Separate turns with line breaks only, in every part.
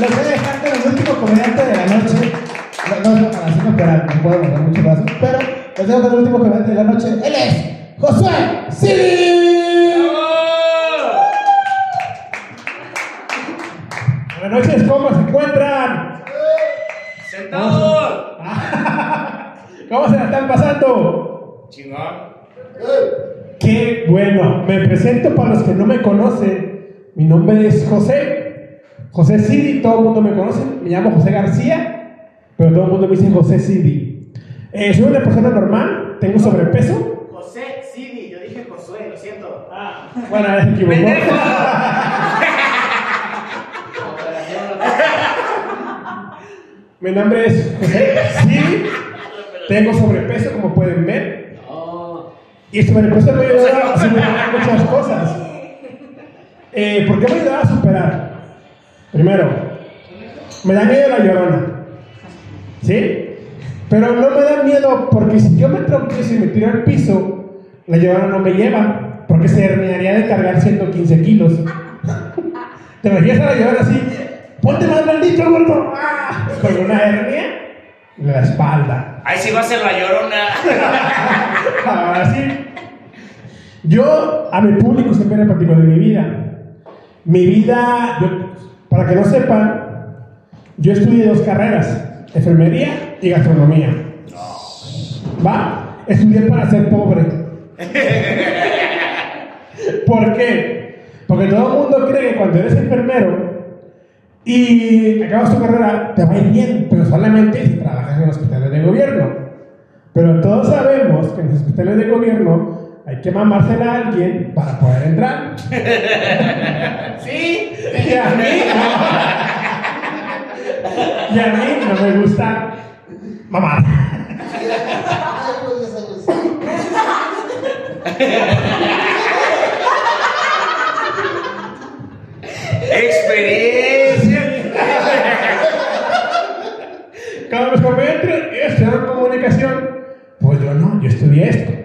les voy a dejar con el último comediante de la noche. No, no, así no, pero no puedo mover mucho brazo. Pero les dejo con el último comediante de la noche. Él es Josué Siri. Buenas noches, ¿cómo se encuentran?
¡Sentado!
¿Cómo se la están pasando?
Chingón.
Qué bueno. Me presento para los que no me conocen. Mi nombre es José. José Sidi, todo el mundo me conoce. Me llamo José García, pero todo el mundo me dice José Sidi. Eh, soy una persona normal, tengo sobrepeso.
José Sidi, yo dije Josué, lo siento.
Ah, bueno, se equivocó. Mi nombre es José Sidi. Tengo sobrepeso, como pueden ver. Y el sobrepeso me ayuda a superar muchas cosas. Eh, ¿Por qué me ayuda a superar? Primero, me da miedo la llorona. ¿Sí? Pero no me da miedo porque si yo me tropiezo y me tiro al piso, la llorona no me lleva. Porque se herniaría de cargar 115 kilos. ¿Te imaginas a la llorona así? ¡Ponte más maldito, gordo! ¡Ah! Con una hernia en la espalda.
Ahí sí va a ser la llorona.
Ahora sí. Yo a mi público siempre le platico de mi vida. Mi vida, yo- para que no sepan, yo estudié dos carreras, enfermería y gastronomía. ¿Va? Estudié para ser pobre. ¿Por qué? Porque todo el mundo cree que cuando eres enfermero y acabas tu carrera, te va a ir bien, pero solamente si trabajas en hospitales de gobierno. Pero todos sabemos que en los hospitales de gobierno hay que mamársela a alguien para poder entrar.
¿Sí?
Y a mí no. Y a mí no me gusta mamar.
¡Experiencia!
Cuando mis compañeros estudiaron comunicación, pues yo no, yo estudié esto.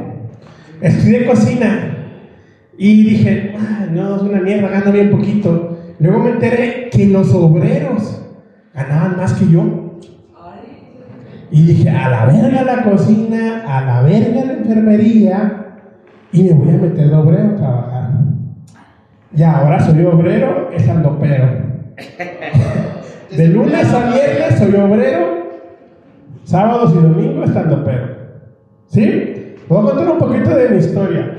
Estudié cocina. Y dije, ah, no, es una mierda, gano bien poquito. Luego me enteré que los obreros ganaban más que yo. Y dije, a la verga la cocina, a la verga la enfermería. Y me voy a meter de obrero a trabajar. Y ahora soy obrero, estando pero. De lunes a viernes soy obrero, sábados y domingos estando pero. ¿Sí? Voy a contar un poquito de mi historia.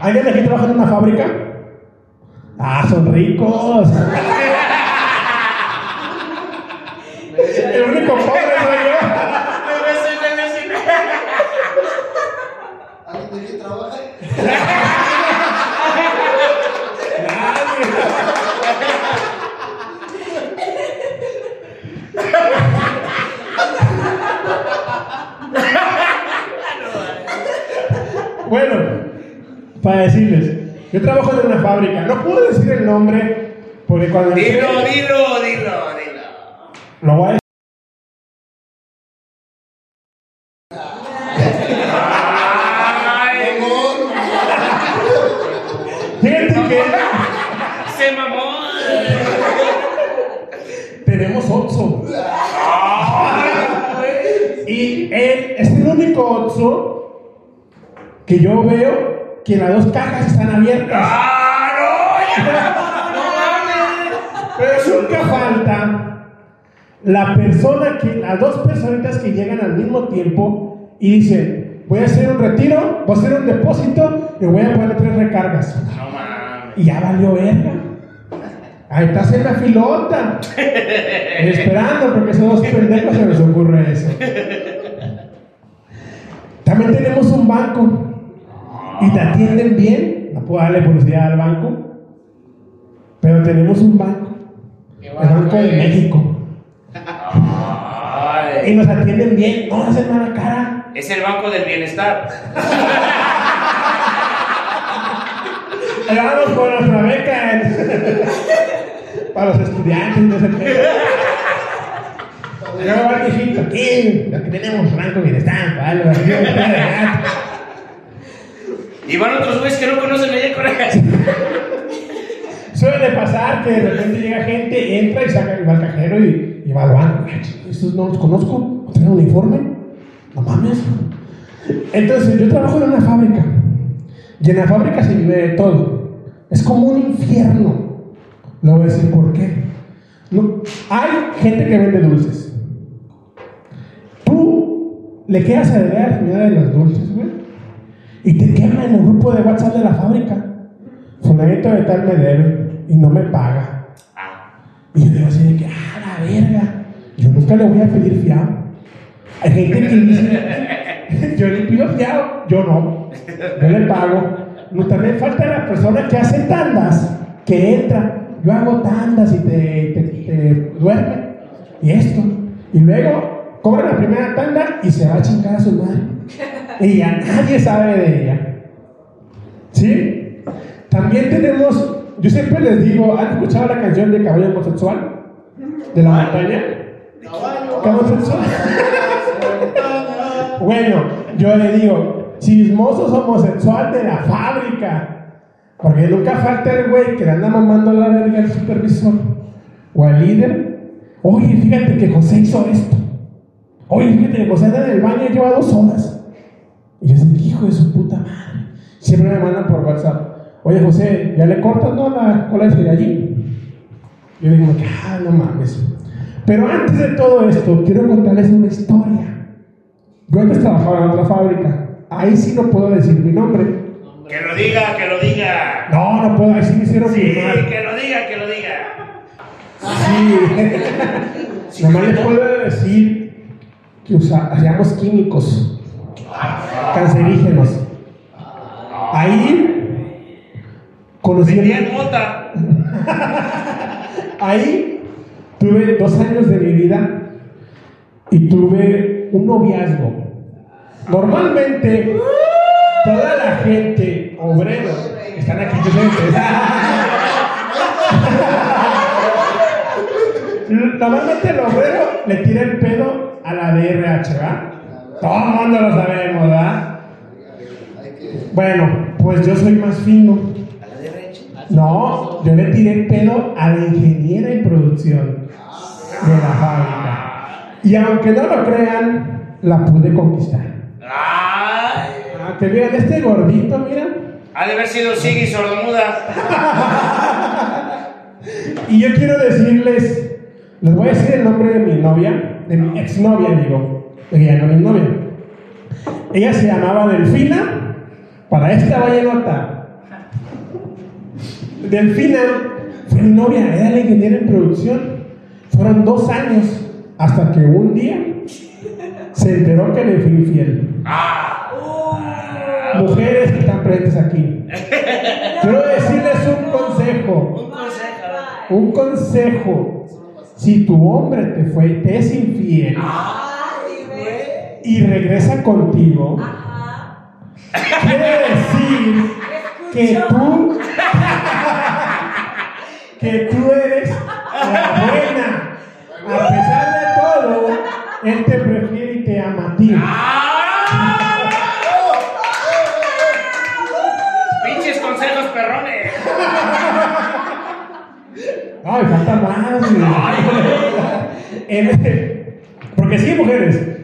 ¿Alguien de aquí trabaja en una fábrica? Ah, son ricos. El único pobre soy yo.
¿Alguien de aquí trabaja?
Bueno, para decirles, yo trabajo en una fábrica. No puedo decir el nombre porque cuando
Dilo, dilo, dilo, dilo.
lo voy a decir.
¡Ay!
Fíjate que
¡Se mamó!
tenemos Otso. Y él es el único Otso que yo veo que las dos cajas están abiertas.
¡Ah, no! ¡No mames!
Pero nunca falta la persona que, las dos personitas que llegan al mismo tiempo y dicen, voy a hacer un retiro, voy a hacer un depósito y voy a poner tres recargas.
No mames.
Y ya valió verga. Ahí estás en la filota. esperando porque esos dos pendejos se les ocurre eso. También tenemos un banco. Y te atienden bien. No puedo darle publicidad al banco. Pero tenemos un banco. El Banco de México. Y nos atienden bien. No hacen mala cara.
Es el banco del bienestar.
Ahí vamos con nuestra beca. Para los estudiantes. No sé qué. Luego va el viejito, aquí, que tenemos Banco Bienestar, los
Y van otros güeyes que no conocen allá
Soy suele pasar que de repente llega gente, entra y saca y va al cajero y, y va al banco. Estos no los conozco, ¿no tienen uniforme? No mames. Entonces, yo trabajo en una fábrica. Y en la fábrica se vive de todo. Es como un infierno. Le voy a decir por qué. No, hay gente que vende dulces. Tú le quedas a deber a la de los dulces, güey. Y te quema en el grupo de WhatsApp de la fábrica. Fulanito de tal me debe y no me paga. Y yo digo así de que, ah, la verga. Yo nunca le voy a pedir fiado. Hay gente que dice, yo le pido fiado, yo no. Yo le pago. No, también falta la persona que hace tandas, que entra. Yo hago tandas y te, te, te duerme. Y esto. Y luego cobra la primera tanda y se va a chingar a su madre. Y ya nadie sabe de ella. ¿Sí? También tenemos, yo siempre les digo, ¿han escuchado la canción de Caballo Homosexual? De la montaña. Caballo Homosexual. Bueno, yo le digo, chismosos homosexual de la fábrica. Porque nunca falta el güey que le anda mamando la verga al supervisor o al líder. Oye, fíjate que José hizo esto. Oye, fíjate que José anda en el baño y lleva dos horas. Y yo digo, hijo de su puta madre. Siempre me mandan por WhatsApp. Oye, José, ¿ya le cortas no la cola de allí? Yo digo, ah, no mames. Pero antes de todo esto, quiero contarles una historia. Yo antes trabajaba en otra fábrica. Ahí sí no puedo decir mi nombre.
Que lo diga, que lo diga.
No, no puedo, sí me hicieron
Sí,
firmar.
que lo diga, que lo diga.
Sí. Nomás les puedo decir que usa- hacíamos químicos cancerígenos. Ahí conocí
mota.
Ahí tuve dos años de mi vida y tuve un noviazgo. Normalmente, toda la gente, obreros, están aquí presentes, normalmente el obrero le tira el pedo a la DRH, ¿verdad? Todo el mundo lo sabemos, ¿verdad? Bueno, pues yo soy más fino. No, yo le tiré el pedo a la ingeniera en producción de la fábrica. Y aunque no lo crean, la pude conquistar.
Ay.
Ah, que miren, este gordito, mira.
Ha de haber sido Siggy sordomuda.
Y yo quiero decirles, les voy a decir el nombre de mi novia, de mi exnovia, digo, porque ya no es mi novia. Ella se llamaba Delfina, para esta vallenota. Delfina fue mi novia, era la ingeniera en producción. Fueron dos años hasta que un día se enteró que le fui infiel. Mujeres que están presentes aquí, quiero decirles un consejo.
Un consejo.
Un consejo. Si tu hombre te fue, te es infiel
güey.
Y regresa contigo,
Ajá.
quiere decir que tú, que tú eres la buena. A pesar de todo, él te prefiere y te ama a ti.
Pinches consejos perrones.
Ay, falta más. güey. En- Porque sí, mujeres.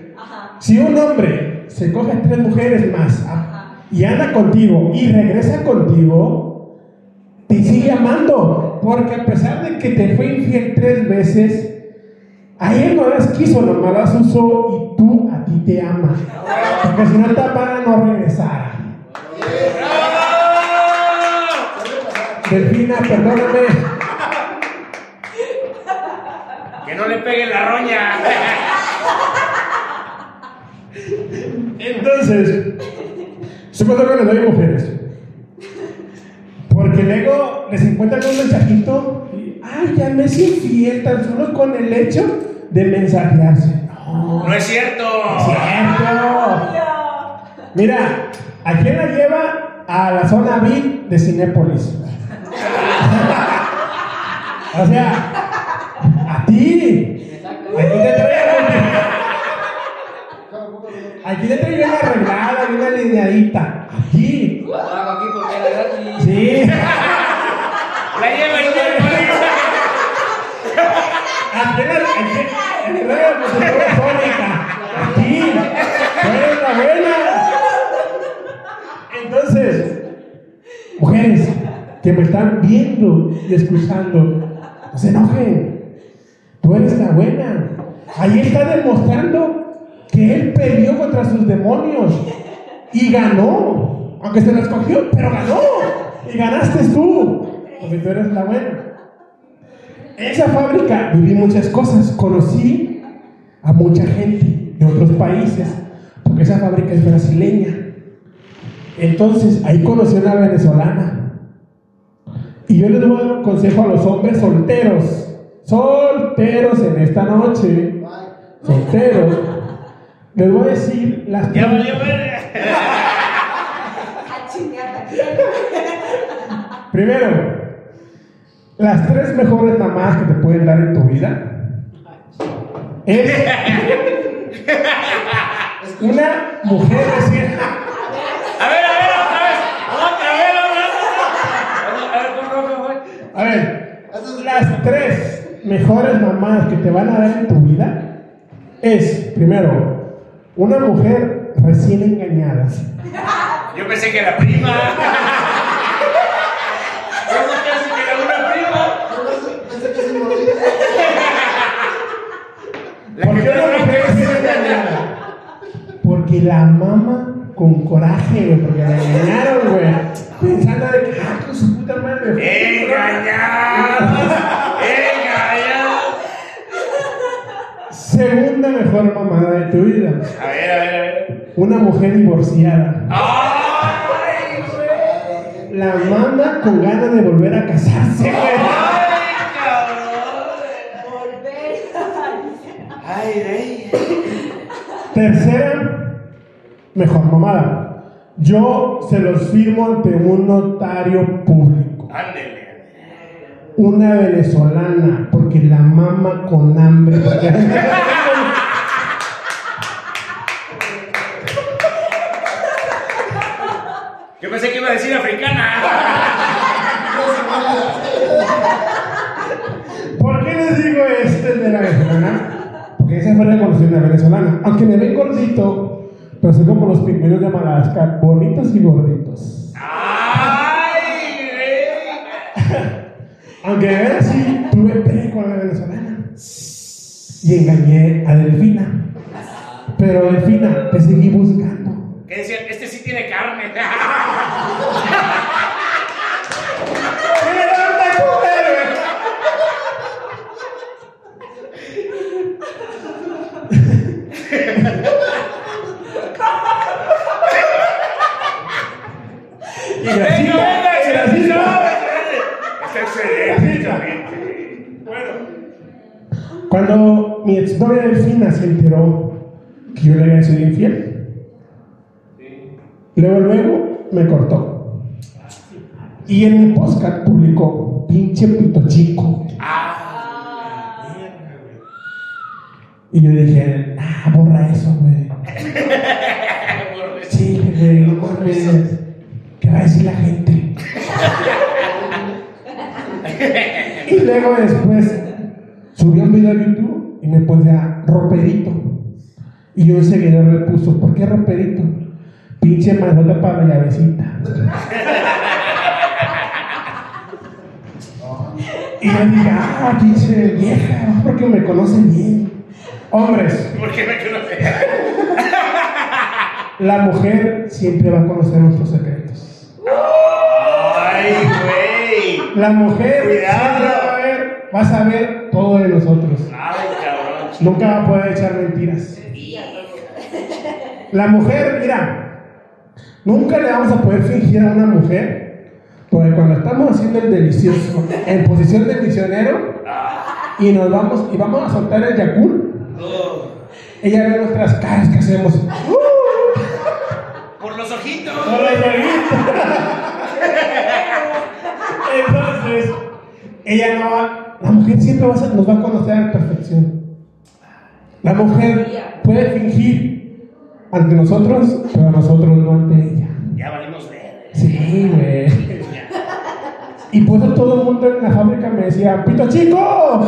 Si un hombre se coge tres mujeres más ah, y anda contigo y regresa contigo, te sigue amando. Porque a pesar de que te fue infiel tres veces, a él no las quiso, nomás las usó y tú a ti te amas. Porque si no te amara, no regresara. Delfina, perdóname.
Que no le peguen la roña.
Entonces, supongo que le doy mujeres. Porque luego les encuentran un mensajito y, ay, ya me es infiel tan solo con el hecho de mensajearse. No,
No es cierto.
es cierto. Mira, ¿a quién la lleva a la zona VIP de Cinépolis? o sea, a ti. Aquí te traigo Aquí te traigo una arreglada, y una lineadita. Aquí.
Hago aquí porque era gratis.
Sí.
La lleva y
Aquí la, la buena. Entonces, mujeres que me están viendo y escuchando, no se enojen. Tú eres la buena. Ahí está demostrando que él peleó contra sus demonios y ganó. Aunque se lo escogió, pero ganó. Y ganaste tú. Porque tú eres la buena. En esa fábrica viví muchas cosas. Conocí a mucha gente de otros países. Porque esa fábrica es brasileña. Entonces ahí conocí a una venezolana. Y yo les dar un consejo a los hombres solteros. Solteros en esta noche. Solteros. Les voy a decir las
Ya valió ver.
Primero, las tres mejores mamás que te pueden dar en tu vida es una mujer recién.
A ver, a ver, otra vez. Otra vez, otra vez. A ver, ¿cómo, cómo fue?
A ver, las tres mejores mamás que te van a dar en tu vida es, primero, una mujer recién engañada.
Yo pensé que era prima. Yo no pensé que era una prima.
Pensé que
¿Por qué una mujer recién engañada? Porque la mama con coraje, güey, porque la engañaron, güey. Pensando de que, ah, con su puta madre.
Engañados.
Segunda mejor mamada de tu vida.
A ver, a ver, a ver.
Una mujer divorciada.
¡Ay, güey!
La mama con ganas de volver a casarse, güey.
¡Ay, cabrón!
Volver.
¡Ay, rey!
Tercera mejor mamada. Yo se los firmo ante un notario público.
Ándele.
Una venezolana, porque la mama con hambre.
Yo pensé que iba a decir africana.
¿Por qué les digo este de la venezolana? Porque esa fue la conocí una venezolana. Aunque me ven gordito, pero soy como los pingüinos de Madagascar, bonitos y gorditos. Aunque me ven así, tuve pe con la venezolana. Y engañé a Delfina. Pero Delfina, te seguí buscando.
Que decían, este sí tiene carne.
¡Mira dónde comer, güey! Y así,
Venga, venga,
y
se
así,
no,
no.
Está excelente, excelente. Bueno.
Cuando mi exnovia Delfina se enteró que yo le había sido infiel, luego, luego me cortó. Y en mi podcast publicó, pinche pito chico.
Ah,
Y yo dije, ah, borra eso, güey. Sí, güey, no mames. ¿Qué va a decir la gente? y luego después subí un video a YouTube y me puse a roperito. Y un seguidor le puso, ¿por qué roperito? Pinche manota para la llavecita. y yo dije, ah, pinche vieja, porque me conoce bien. Hombres,
¿por qué me conoce?
la mujer siempre va a conocer nuestros secretos.
¡Ay, güey!
La mujer
Cuidado.
va a ver, va a saber todo de nosotros.
¡Ay, cabrón!
Nunca va a poder echar mentiras. La mujer, mira, nunca le vamos a poder fingir a una mujer, porque cuando estamos haciendo el delicioso en posición de misionero y nos vamos y vamos a soltar el yacul,
Oh,
ella ve nuestras caras que hacemos.
¡Por los ojitos!
Por los ojitos. Entonces, ella no va, la mujer siempre va a ser- nos va a conocer a la perfección. La mujer puede fingir ante nosotros, pero nosotros no ante ella.
Ya valimos ver.
Sí, güey. Y por eso todo el mundo en la fábrica me decía, ¡Pito chico!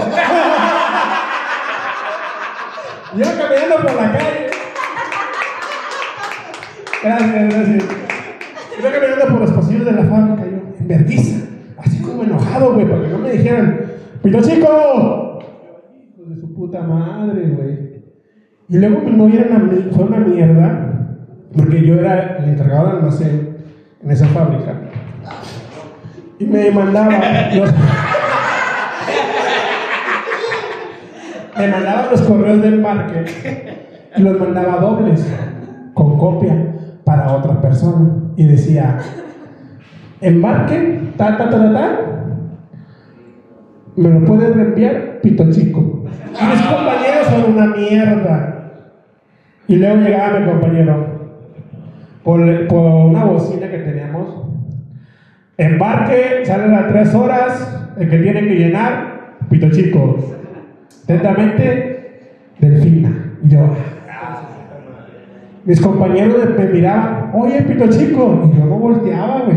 la calle. Gracias, gracias. Iba caminando por los pasillos de la fábrica, yo, en vergüenza, así como enojado, güey, para que no me dijeran, ¡Pito chico! Hijos de su puta madre, güey. Y luego mi novia era una, mi- fue una mierda, porque yo era el encargado del almacén en esa fábrica. Y me mandaba los, me mandaba los correos del parque y los mandaba dobles con copia para otra persona. Y decía embarque ta ta ta ta, ta. Me lo puedes reenviar pito chico y mis compañeros son una mierda y luego llegaba mi compañero por, por una bocina que teníamos Embarque, sale a las 3 horas, el que tiene que llenar, pito chico. Atentamente, Delfina. Y yo, mis compañeros me miraban, oye, pito chico. Y yo no volteaba, güey.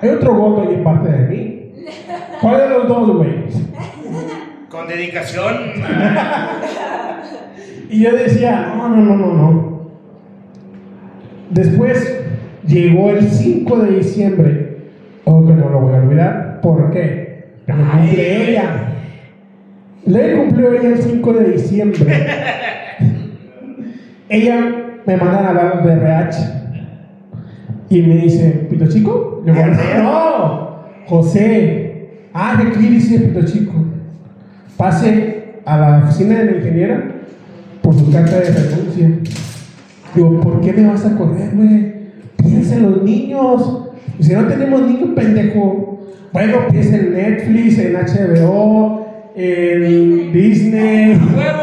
Hay otro voto ahí en parte de mí. ¿Cuál de los dos, güey?
Con dedicación.
Y yo decía, no, no, no, no, no. Después llegó el 5 de diciembre. Oh, que no lo voy a olvidar. ¿Por qué? Porque cumple ella. Le cumplió ella el 5 de diciembre. ella me manda a hablar de RH. Y me dice, ¿Pito Chico? Le digo, no, José. Ah, ¿de qué dice Pito Chico? Pase a la oficina de la ingeniera por su carta de renuncia. Digo, ¿por qué me vas a correr, güey? Piensa en los niños. Y si no tenemos niños, pendejo. Bueno, piensa en Netflix, en HBO, en Disney.
¡Huevo!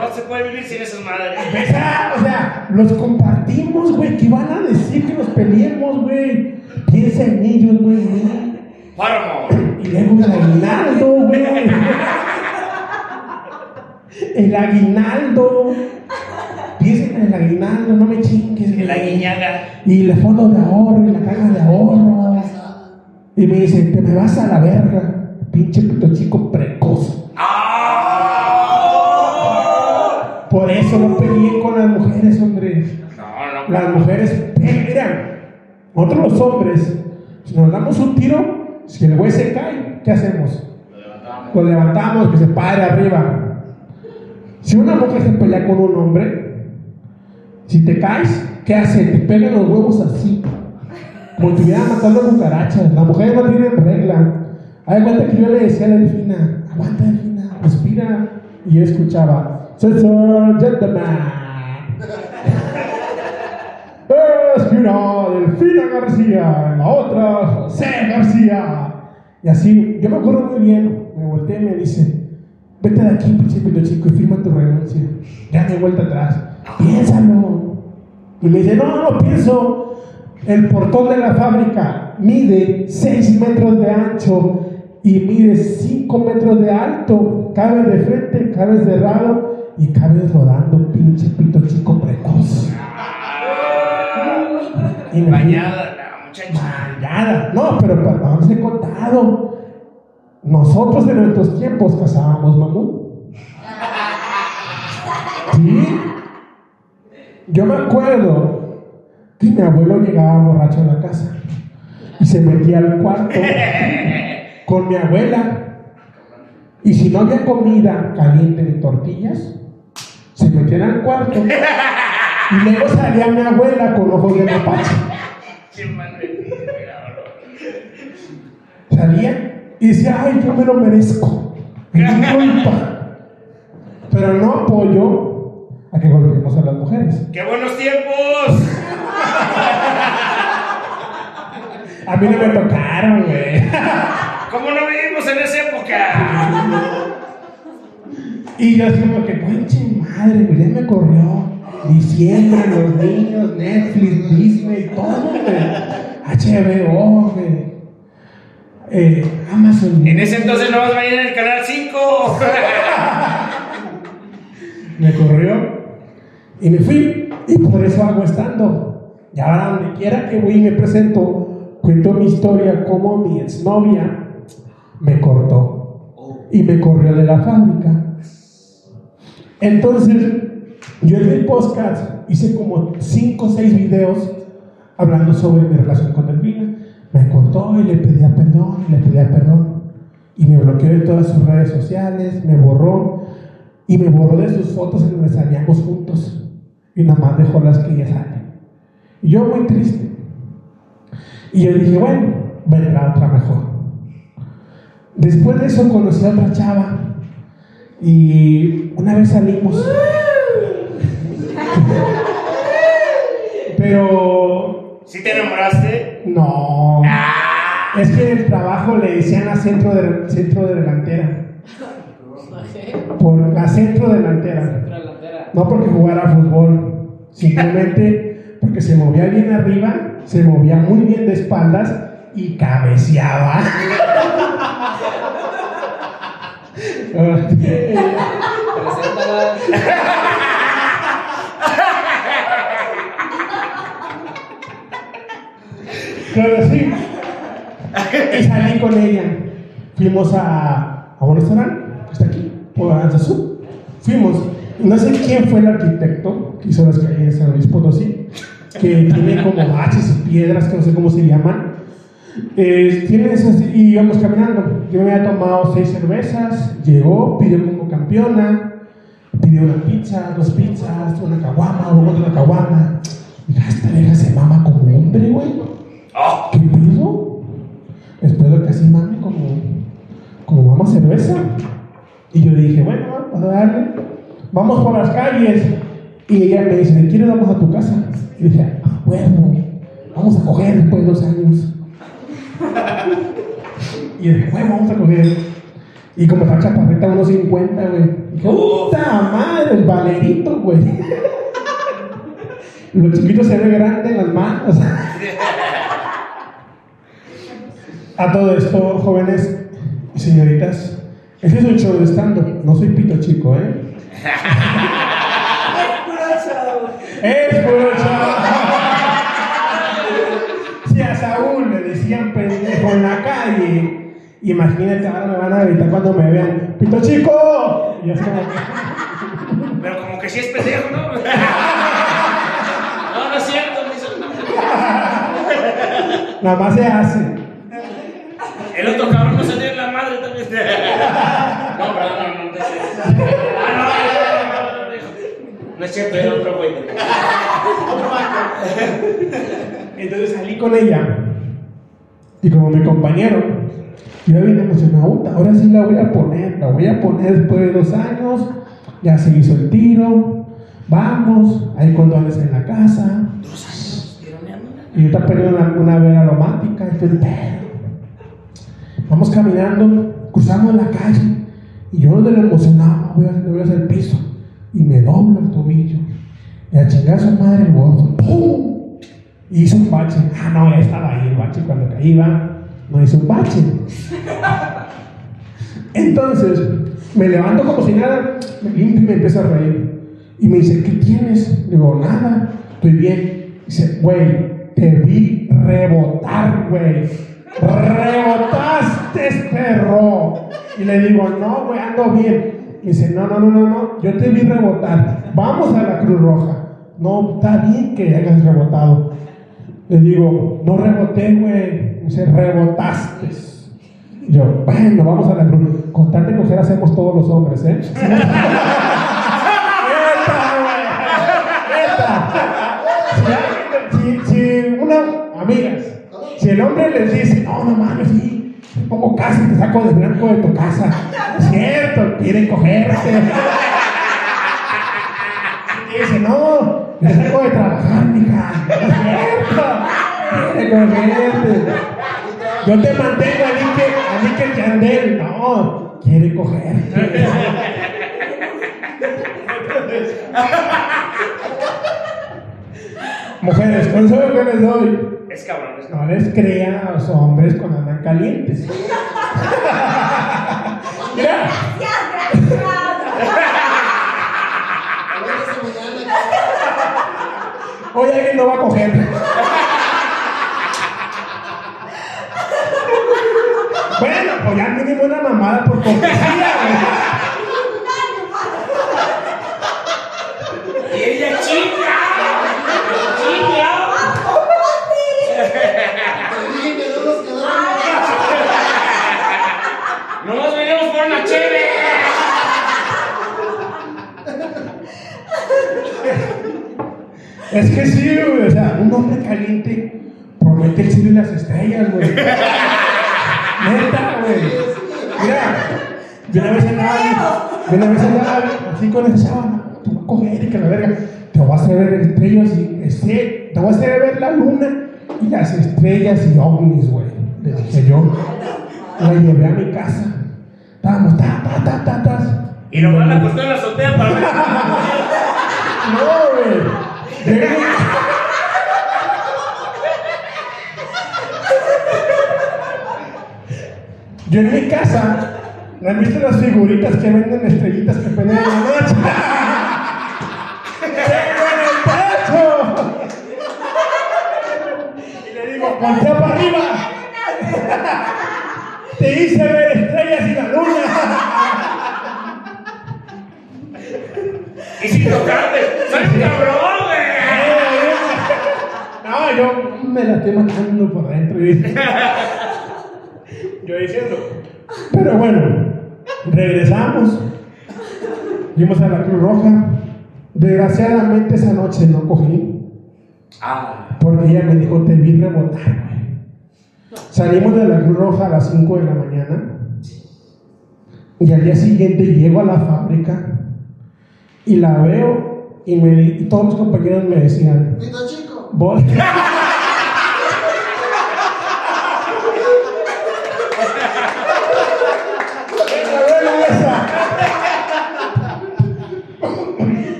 No se puede vivir sin esas madres.
Esa, o sea, los compartimos, güey. ¿Qué van a decir que nos peleemos, güey? Piensa en ellos, güey. Y luego aguinaldo, güey. El aguinaldo. Piensen en el aguinaldo, no me chingues, güey.
La guiñaga.
Y el fondo de ahorro, y la caja de ahorro. Y me dicen, te me vas a la verga, pinche pito chico precoz.
¡Ah!
Por eso no peleé con las mujeres, hombre.
No, no.
Las mujeres pelean. Nosotros los hombres, si nos damos un tiro, si el güey se cae, ¿qué hacemos? Lo levantamos, que se pare arriba. Si una mujer se pelea con un hombre, si te caes, ¿qué hace? Te pegan los huevos así. Como si estuvieran matando cucarachas. Las mujeres no tienen regla. Hay cuenta que yo le decía a la Delfina, aguanta Delfina, respira. Y yo escuchaba, César Gentleman. Respira, Delfina García, la otra, José García. Y así, yo me acuerdo muy bien, me volteé y me dice, vete de aquí, principio chico, y firma tu renuncia. Ya de vuelta atrás, piénsalo. Y me dice, no, no pienso. El portón de la fábrica mide 6 metros de ancho y mide 5 metros de alto. Cabe de frente, cabe cerrado y cabe rodando, pinche pito chico precoz.
Bañada, la muchacha.
Bañada. No, pero perdón, les he contado. Nosotros en nuestros tiempos cazábamos mamú. ¿Sí? Yo me acuerdo que mi abuelo llegaba borracho a la casa y se metía al cuarto con mi abuela. Y si no había comida caliente ni tortillas, se metían al cuarto. Y luego salía mi abuela con ojos de mapache. Salía y decía, ay, yo me lo merezco. Es mi culpa. Pero no apoyo a que golpeemos a las mujeres.
¡Qué buenos tiempos!
A mí no me tocaron, güey.
¿Cómo no vivimos en esa época?
Y yo así como que, pinche madre, güey, ya me corrió. Diciembre, los niños, Netflix, Disney, todo, güey. HBO, güey. Eh, Amazon.
En ese entonces no vas a ir en el canal 5.
Me corrió y me fui. Y por eso hago estando. Y ahora donde quiera que voy y me presento, cuento mi historia como mi exnovia me cortó y me corrió de la fábrica. Entonces, yo en el podcast hice como 5 o 6 videos hablando sobre mi relación con Delfina. Me cortó y le pedía perdón, y le pedía perdón. Y me bloqueó de todas sus redes sociales, me borró y me borró de sus fotos en donde salíamos juntos. Y nada más dejó las que ella sale. Y yo muy triste. Y yo dije, bueno, vendrá otra mejor. Después de eso conocí a otra chava. Y una vez salimos. Pero
¿Sí te enamoraste?
no.
Ah.
Es que en el trabajo le decían a centro de, centro de delantera. Por la centro delantera. No porque jugara fútbol. Simplemente porque se movía bien arriba, se movía muy bien de espaldas y cabeceaba. Claro, sí. Y salí con ella. Fuimos a, a un restaurante que está aquí, por Aranzazú. Fuimos. No sé quién fue el arquitecto que hizo las calles de San Luis Potosí, que tiene como baches y piedras, que no sé cómo se llaman. Eh, tienen esas, y íbamos caminando. Yo me había tomado seis cervezas, llegó, pidió como campeona, pidió una pizza, dos pizzas, una caguama, luego otra caguama. Mira, esta vieja se mama como hombre, güey. ¿Qué pido? Espero que así mame como, como mamá cerveza. Y yo dije, bueno, vamos a darle. Vamos por las calles. Y ella me dice, ¿quieres vamos a tu casa? Y dije, ah, bueno, vamos a coger después de dos años. Y dije, bueno, vamos a coger. Y como está chaparrita, unos 50, güey. ¡Puta madre! El valerito, güey. Los chiquitos se ve grande en las manos. A todo esto, jóvenes y señoritas, este es un show de stand no soy pito chico, ¿eh?
Es puro show.
¡Es puro show! Si a Saúl le decían pendejo en la calle, imagínate, ahora me van a gritar cuando me vean, ¡pito chico! Y yo como
Pero como que sí es pendejo, ¿no? No, no es cierto, no hizo
nada más se hace.
El otro cabrón no salió en la madre también. No, perdón, no, no, no. Ah, no, no, no, es cierto, era otro güey.
Entonces salí con ella. Y como mi compañero, yo bien emocionado, "Puta, ahora sí la voy a poner, la voy a poner después de dos años, ya se hizo el tiro, vamos, hay condones en la casa,
Dos años
y yo estaba perdiendo una, una y estoy, "Pero". Vamos caminando, cruzamos la calle, y yo de lo emocionado voy a, voy el piso, y me doblo el tobillo, y a chingar a su madre el gordo, ¡pum! Y hizo un bache. Ah, no, ya estaba ahí el bache cuando caí, va. No hizo un bache. Entonces, me levanto como si nada, me limpio y me empiezo a reír. Y me dice, ¿qué tienes? Digo, nada, estoy bien. Dice, güey, te vi rebotar, güey. Rebotaste, perro. Y le digo, no, güey, ando bien. Y dice, no, no, no, no, no, yo te vi rebotar. Vamos a la Cruz Roja. No, está bien que hayas rebotado. Le digo, no reboté, güey. Dice, rebotaste. Y Yo, bueno, vamos a la cruz. Con tal de coger hacemos todos los hombres, ¿eh? ¡Esta, güey! Si, si una, amigas, si el hombre les dice, no, no mames, sí, te pongo casa y te saco de blanco de tu casa. Es cierto, quieren cogerte. Y dice, no, te saco de trabajar, mija. Es cierto. Quiere cogerte. Yo te mantengo a mí que, a mí que Yandel. No, quiere cogerte. Mujeres, consejo que les doy.
Es cabrón, es
No les crean a los hombres cuando andan calientes. Mira,
Gracias, gracias.
hoy alguien no va a coger. Bueno, pues ya mínimo una mamada por cortesía, güey.
por una chévere.
Es que sí, güey. O sea, un hombre caliente promete el cielo y las estrellas, güey. Neta, güey. Mira, yo una vez andaba, yo una vez andaba así con esa sábana. Te voy a coger y que la verga. Te voy a hacer ver estrellas y este, te voy a hacer ver la luna y las estrellas y ovnis, güey. Le dije yo. La llevé a mi casa. Estábamos, ta, ta, ta, ta, ta.
Y lo van a acostar en la azotea para ver.
No, güey. Yo en mi casa, ¿no han visto las figuritas que venden estrellitas que ponen en la noche? ¡Tengo en el techo! Y le digo, voltea para arriba. Te hice ver estrellas y la luna.
Y sin tocarte. Soy un cabrón.
No, yo me la estoy matando por dentro. dice. Yo diciendo. Pero bueno, regresamos. Fuimos a la Cruz Roja. Desgraciadamente esa noche no cogí.
Ah.
Porque ella me dijo, te vi rebotar, güey. Salimos de la Cruz Roja a las 5 de la mañana. Y al día siguiente llego a la fábrica y la veo y, me, di- y todos mis compañeros me decían, Esa.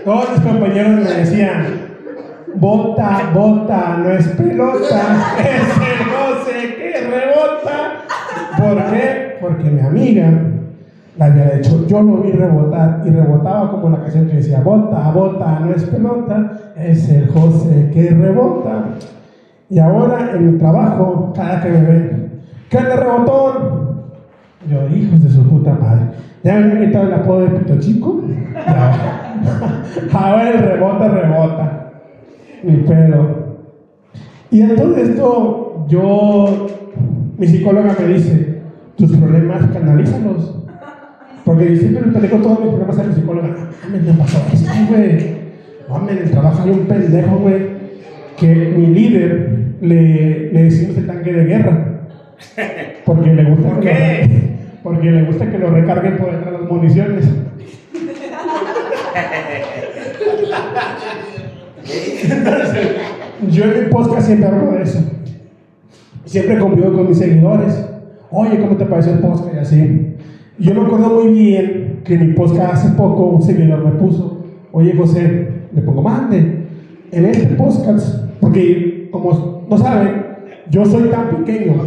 Todos mis compañeros me decían, bota, bota, no es pelota, es el no sé qué rebota. ¿Por qué? Porque mi amiga la había hecho, yo lo vi rebotar y rebotaba como la canción que decía, bota, bota, no es pelota, es el José que rebota. Y ahora en mi trabajo, cada que me ven, ¿qué onda rebotón? Yo, hijos de su puta madre. ¿Ya me han quitado el apodo de Pito Chico? Ahora el rebota, rebota. Ni pedo. Y en todo esto, yo, mi psicóloga me dice, tus problemas canalízalos. Porque siempre le platico todos mis problemas a mi psicóloga. Mames, me pasó esto, güey. Mames, en el trabajo hay un pendejo, güey, que mi líder le, le decimos el tanque de guerra. Porque le gusta
¿Por
que
qué?
Lo, porque le gusta que lo recarguen por detrás las municiones. Entonces, yo en mi podcast siempre hablo de eso. Siempre convivo con mis seguidores. Oye, ¿cómo te pareció el podcast? Y así. Yo me acuerdo muy bien que en mi podcast hace poco un seguidor me puso, oye José, le pongo mande. En este podcast, porque como no saben, yo soy tan pequeño.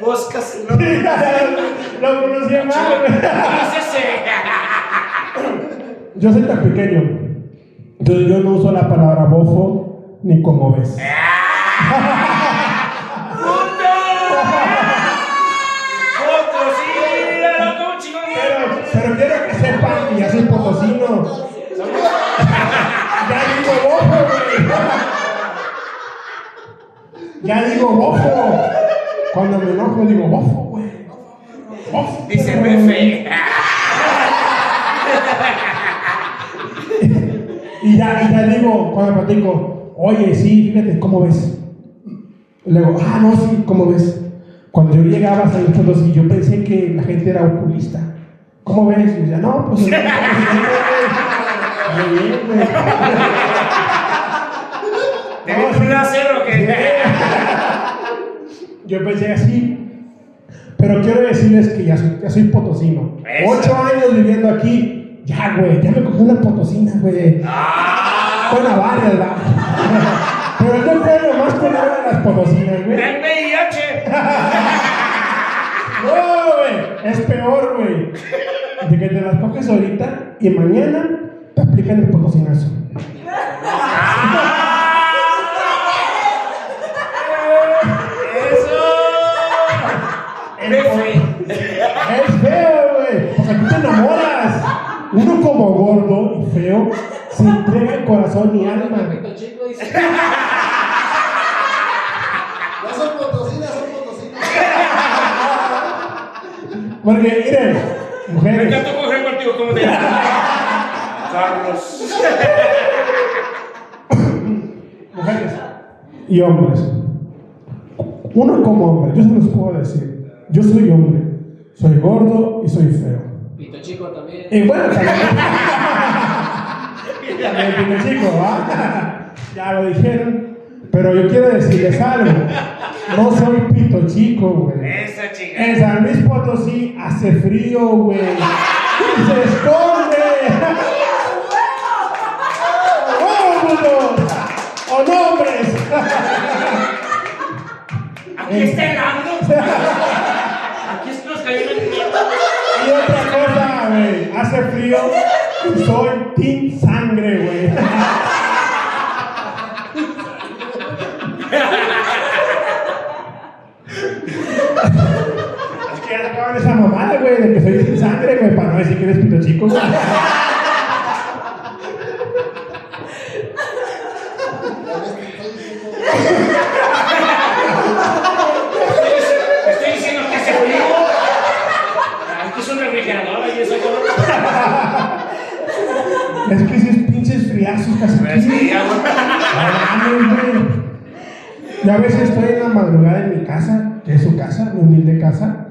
Podcast, no.
Lo conocía mal. Yo soy tan pequeño. Entonces yo no uso la palabra bofo ni como ves. Ya digo bofo. Cuando me enojo digo bofo, güey. Bofo.
Dice Pepe.
Y ya, y ya digo, cuando platico, oye, sí, fíjate, ¿cómo ves? Y luego, ah, no, sí, ¿cómo ves? Cuando yo llegaba a San Luis Potosí, yo pensé que la gente era oculista. ¿Cómo ves? Y decía, no, pues. Muy bien, güey.
¿Te viste un láser o qué?
Yo pensé así. Pero quiero decirles que ya soy, ya soy potosino.
Eso.
Ocho años viviendo aquí. Ya, güey, ya me cogí una potosina, güey.
¡Ah!
Bueno, varias, ¿verdad? Pero yo creo más con las potosinas, güey.
¡El VIH!
No, güey, es peor, güey. De que te las coges ahorita y mañana te aplican el potosinazo.
Pepe.
Es feo, güey. Porque tú te enamoras. Uno como gordo y feo se entrega el corazón y alma.
Pito chico dice.
No son potosinas, son potosinas.
Porque, miren,
Me
mujeres,
encantó coger contigo, ¿cómo te llamas? Carlos.
mujeres y hombres. Uno como hombre, yo se los puedo decir. Yo soy hombre, soy gordo y soy feo.
Pito chico también.
Y bueno, también. también chico, ¿va? Ya lo dijeron. Pero yo quiero decirles algo. No soy pito chico, güey.
Esa chica.
En San Luis Potosí hace frío, güey. Y se esconde. ¡Vámonos! ¡O nombres!
Aquí está helando.
Hace frío soy team sangre, güey. Es que ya acaban esa mamada, güey, de que soy team sangre, güey, para no decir que eres pito chico, güey.
Te estoy diciendo que hace frío. Aquí es un refrigerador y eso todo.
Es que si es casi.
Pues sí.
Yo a veces estoy en la madrugada en mi casa, que es su casa, mi humilde casa,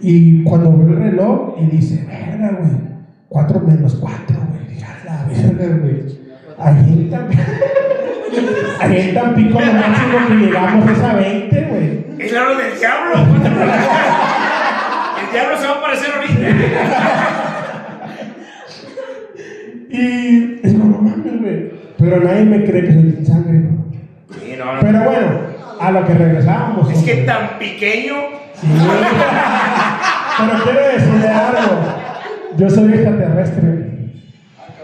y cuando veo el reloj y dice, verga, güey, 4 menos 4, güey, dije, a la verga, güey. Ahí Tampico, ahí en Tampico lo máximo que llegamos es a 20, güey.
Es la hora del diablo. El diablo se va a aparecer ahorita.
Y digo, no mames, güey. Pero nadie me cree que soy sin sangre.
Sí, no, no.
Pero bueno, a lo que regresábamos.
Es que tan pequeño.
Sí. Pero quiero decirle algo. Yo soy extraterrestre.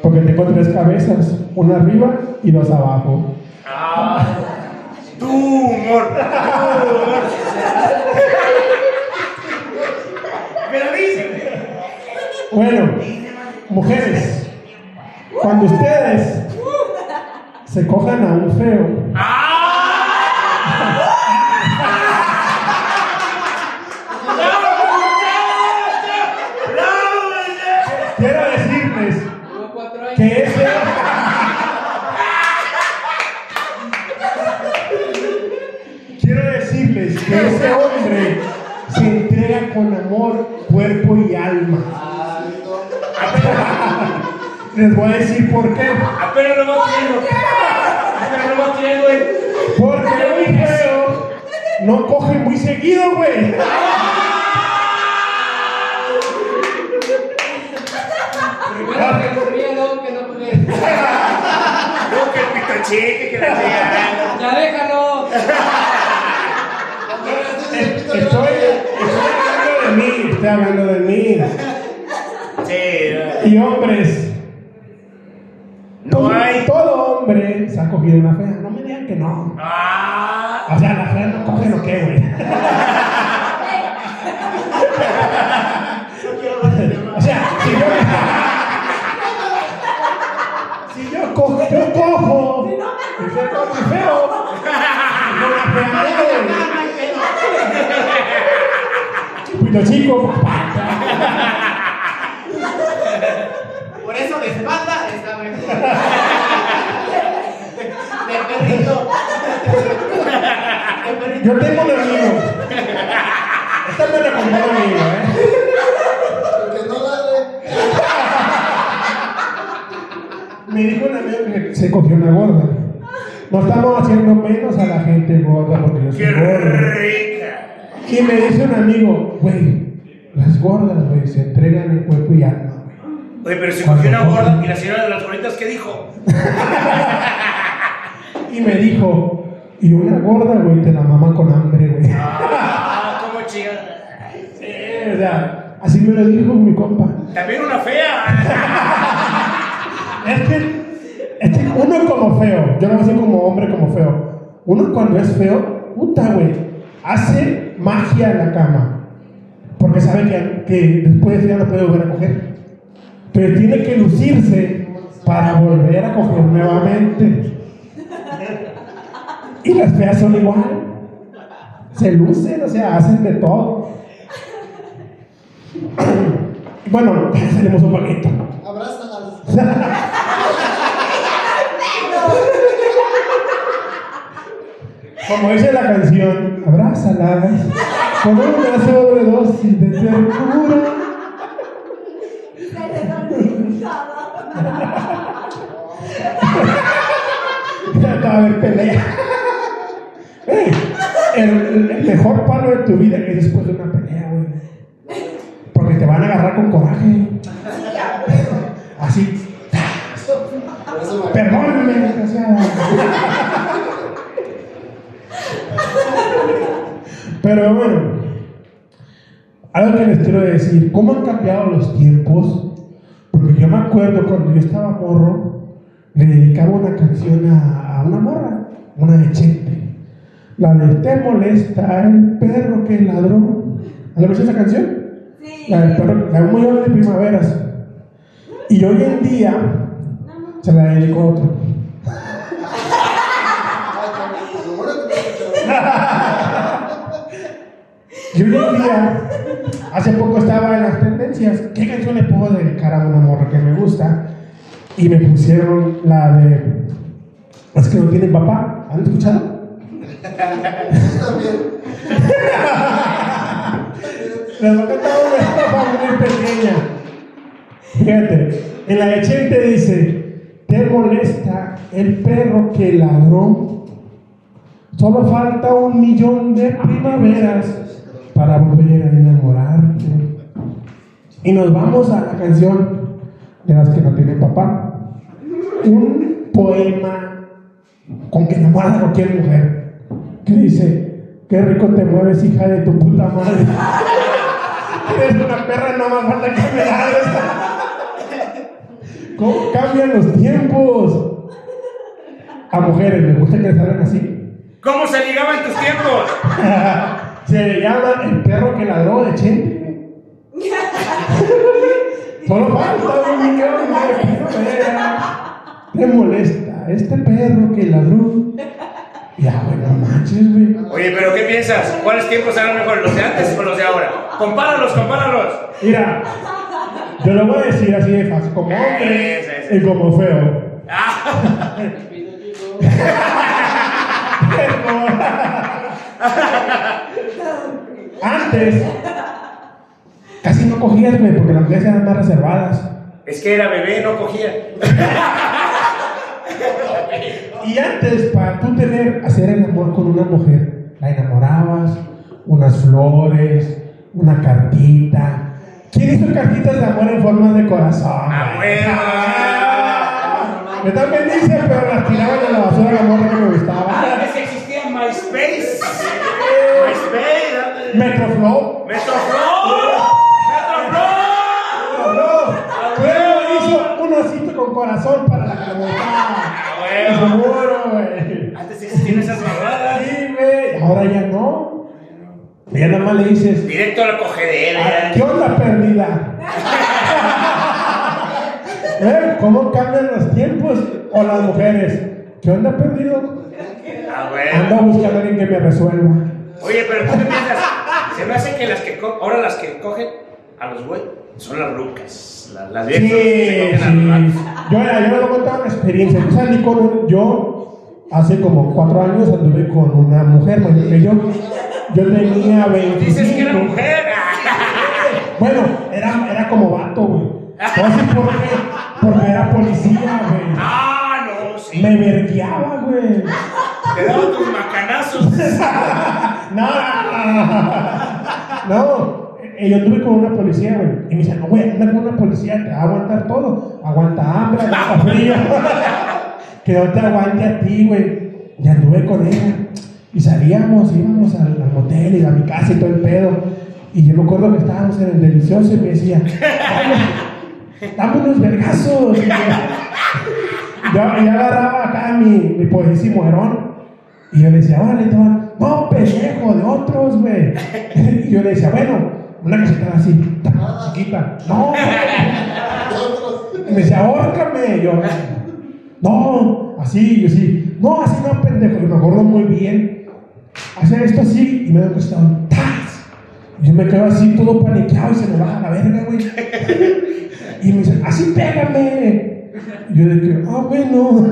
Porque tengo tres cabezas, una arriba y dos abajo.
Ah, tu humor. Tu humor. Pero dice.
Bueno, mujeres, cuando ustedes se cojan a un feo, quiero decirles que ese. Quiero decirles que ese hombre se entrega con amor, cuerpo y alma. Les voy a decir por qué.
Apenas lo va tirando. Apenas lo va tirando, güey.
Porque un feo no coge muy seguido, güey.
Primero que
la chica.
Ya déjalo.
Estoy, estoy hablando de mí, estoy hablando de mí.
Sí,
Y hombres,
no
todo,
hay.
todo hombre se ha cogido una fea. No me digan que no.
Ah,
O sea, las feas no cogen o qué, güey. O sea, si yo. Si yo cojo, yo cojo. Y se coge feo. No la fea, güey. Pito chico,
Por eso de espalda está mejor. De perrito. De perrito.
Yo tengo un amigo. Esta me la contó un amigo, ¿eh?
Porque no ladre.
Me dijo un amigo que se cogió una gorda. No estamos haciendo menos a la gente gorda porque yo soy
qué
gordo.
rica.
Y me dice un amigo, güey, las gordas, güey, se entregan en cuerpo y alma, güey.
Oye, pero se cogió una gorda y la señora de las gorditas, ¿qué dijo?
Y me dijo, y una gorda, güey, te la mama con hambre, güey.
Ah, cómo chica.
Sí, o sea, así me lo dijo mi compa.
También una fea.
Es que, es que uno como feo, yo no decir como hombre como feo, uno cuando es feo, puta, güey, hace magia en la cama. Porque sabe que, que después ya no puede volver a coger. Pero tiene que lucirse para volver a coger nuevamente. Y las feas son igual. Se lucen, o sea, hacen de todo. Bueno, salimos un poquito.
Abrázalas.
Como dice la canción, abrázalas con una sobredosis de ternura. Haber pelea. El, mejor palo de tu vida es después de una pelea, güey. Porque te van a agarrar con coraje. Así. Perdóname. Pero bueno, algo que les quiero decir, ¿cómo han cambiado los tiempos? Porque yo me acuerdo cuando yo estaba morro, le dedicaba una canción a, a una morra, una de Chente. La de Te molesta el perro que ladró. ¿Has visto esa canción?
Sí.
La del perro, la de un millón de primaveras. Y hoy en día se la dedico a otro. Y hoy en día, hace poco estaba en las tendencias, ¿qué canción le puedo dedicar a una morra que me gusta? Y me pusieron la de Los que no tienen papá. ¿Han escuchado?
Yo también.
Les voy a cantar una muy pequeña. Fíjate, en la de Chente dice, te molesta el perro que ladró. Solo falta un millón de primaveras para volver a enamorarte. Y nos vamos a la canción de las que no tienen papá. Un poema con que enamoras a cualquier mujer. Que dice, qué rico te mueves, hija de tu puta madre. Eres una perra, no más falta que me hables. ¿Cómo cambian los tiempos? A mujeres, ¿les gusta que les hablen así?
¿Cómo se ligaba en tus tiempos?
Se le llama el perro que ladró de Chente. Solo falta un millón de ¿Qué molesta? Este perro que ladró. Ya, güey, no manches, güey.
Oye, pero ¿qué piensas? ¿Cuáles tiempos eran mejores, los de antes o los de ahora? Compáralos, compáralos.
Mira, yo lo voy a decir así de fácil, como hombre
Sí, sí, sí.
y como feo.
Ah,
Antes, casi no cogías, güey, porque las mujeres eran más reservadas.
es que era bebé, no cogía.
Y antes, para tú tener, hacer el amor con una mujer, la enamorabas, unas flores, una cartita. ¿Quién hizo cartitas de amor en forma de corazón?
Ah,
güey?
bueno.
Ah, Yo también hice, pero las tiraban a la basura la morra que me gustaba.
Antes existía MySpace. MySpace. antes-
Metroflow.
Metroflow. Metroflow.
Pero hizo un osito con corazón para la que le gustaba. Seguro, güey.
Antes existían esas barradas.
Sí, güey. Ahora ya no. Ya nada más le dices,
Directo a la cogedera.
"Ah, ¿qué onda perdida? ¿Eh? ¿Cómo cambian los tiempos? O las mujeres, ¿qué onda perdido?
Ah, bueno.
Ando buscando a alguien que me resuelva.
Oye, pero ¿tú qué piensas? Se me hace que las que ahora las que cogen a los güey son las rucas. la- Las
Sí,
viejas
sí.
vatos.
Yo, mira, yo les voy a contar una experiencia. Yo salí con un- yo hace como cuatro años anduve con una mujer que yo. Yo tenía 25.
Dices que era mujer.
Bueno, era, era como vato, güey. A decir por qué. Porque era policía, güey.
Ah, no, sí.
Me vergueaba, güey.
Te daban tus macanazos.
No, no. Eh, Yo estuve con una policía, güey. Y me dice, no, güey, anda con una policía, te va a aguantar todo. Aguanta hambre, aguanta frío. que no te aguante a ti, güey. Y anduve con ella. Y salíamos, íbamos al, al motel y a mi casa y todo el pedo. Y yo me acuerdo que estábamos en el delicioso y me decía, "Dame- unos vergazos. Y yo, yo, yo agarraba acá mi, mi poesía mujerón. Y yo le decía, órale, van. No, pendejo, de otros, güey. Y yo le decía, bueno, una cosita así, ta, chiquita. No, y me decía, ahórcame. Y yo, no, así, yo sí. No, así no, pendejo. Y me acuerdo muy bien. Hacer esto así y me da un costado. ¡Tas! Yo me quedo así todo paniqueado y se me baja la verga, güey. Y me dice, así pégame. Y yo de que, ah, bueno.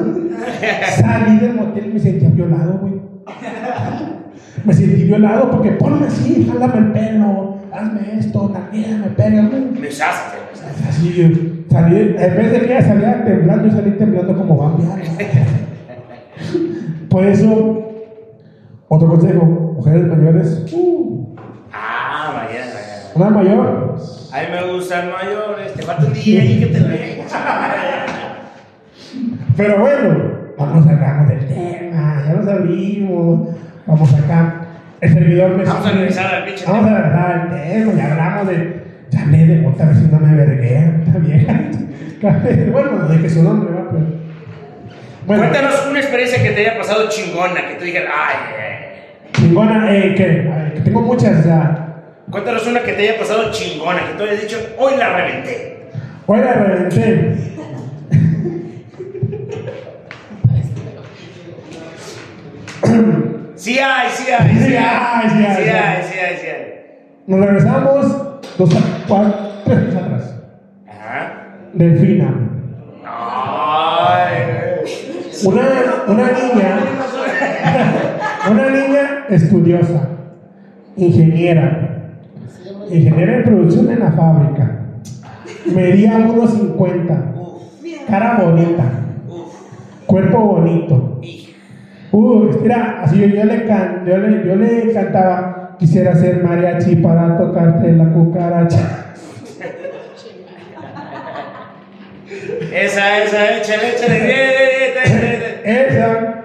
Salí del motel y me sentía violado, güey. Me sentí violado porque ponme así, jálame el pelo, hazme esto, también me pega, güey.
Me usaste.
Así, salí, en vez de que ella saliera temblando, yo salí temblando como Bambi. Por eso, otro consejo, mujeres mayores, uh,
Ah, mañana, mañana.
una mayor,
A mí me gustan mayores. Te falta un día ahí que te venga.
pero bueno, vamos sacamos del tema, ya lo sabimos, vamos acá, el servidor me
Vamos a regresar al pinche
Vamos a regresar al tema, ya hablamos de, ya hablé de otra vez no me vergué, bueno, de que su nombre va, pero, bueno,
Cuéntanos una experiencia que te haya pasado chingona, que tú dijeras, ay, eh.
chingona, eh, que, que tengo muchas ya,
Cuéntanos una que te haya pasado chingona, que tú hayas dicho, hoy la reventé.
Hoy la reventé.
Sí hay, sí hay, sí
Sí
hay.
sí hay,
Sí hay, sí hay, sí hay.
Nos regresamos dos, cuatro, tres años atrás.
Ajá.
Delfina.
Ay.
Una, una niña, una niña estudiosa, ingeniera, ingeniera en producción en la fábrica. Medía 1.50, cara bonita, cuerpo bonito. Uh, mira, así yo, yo le can- yo, le, yo le cantaba, quisiera ser mariachi para tocarte la cucaracha.
Esa, esa, échale, échale.
Esa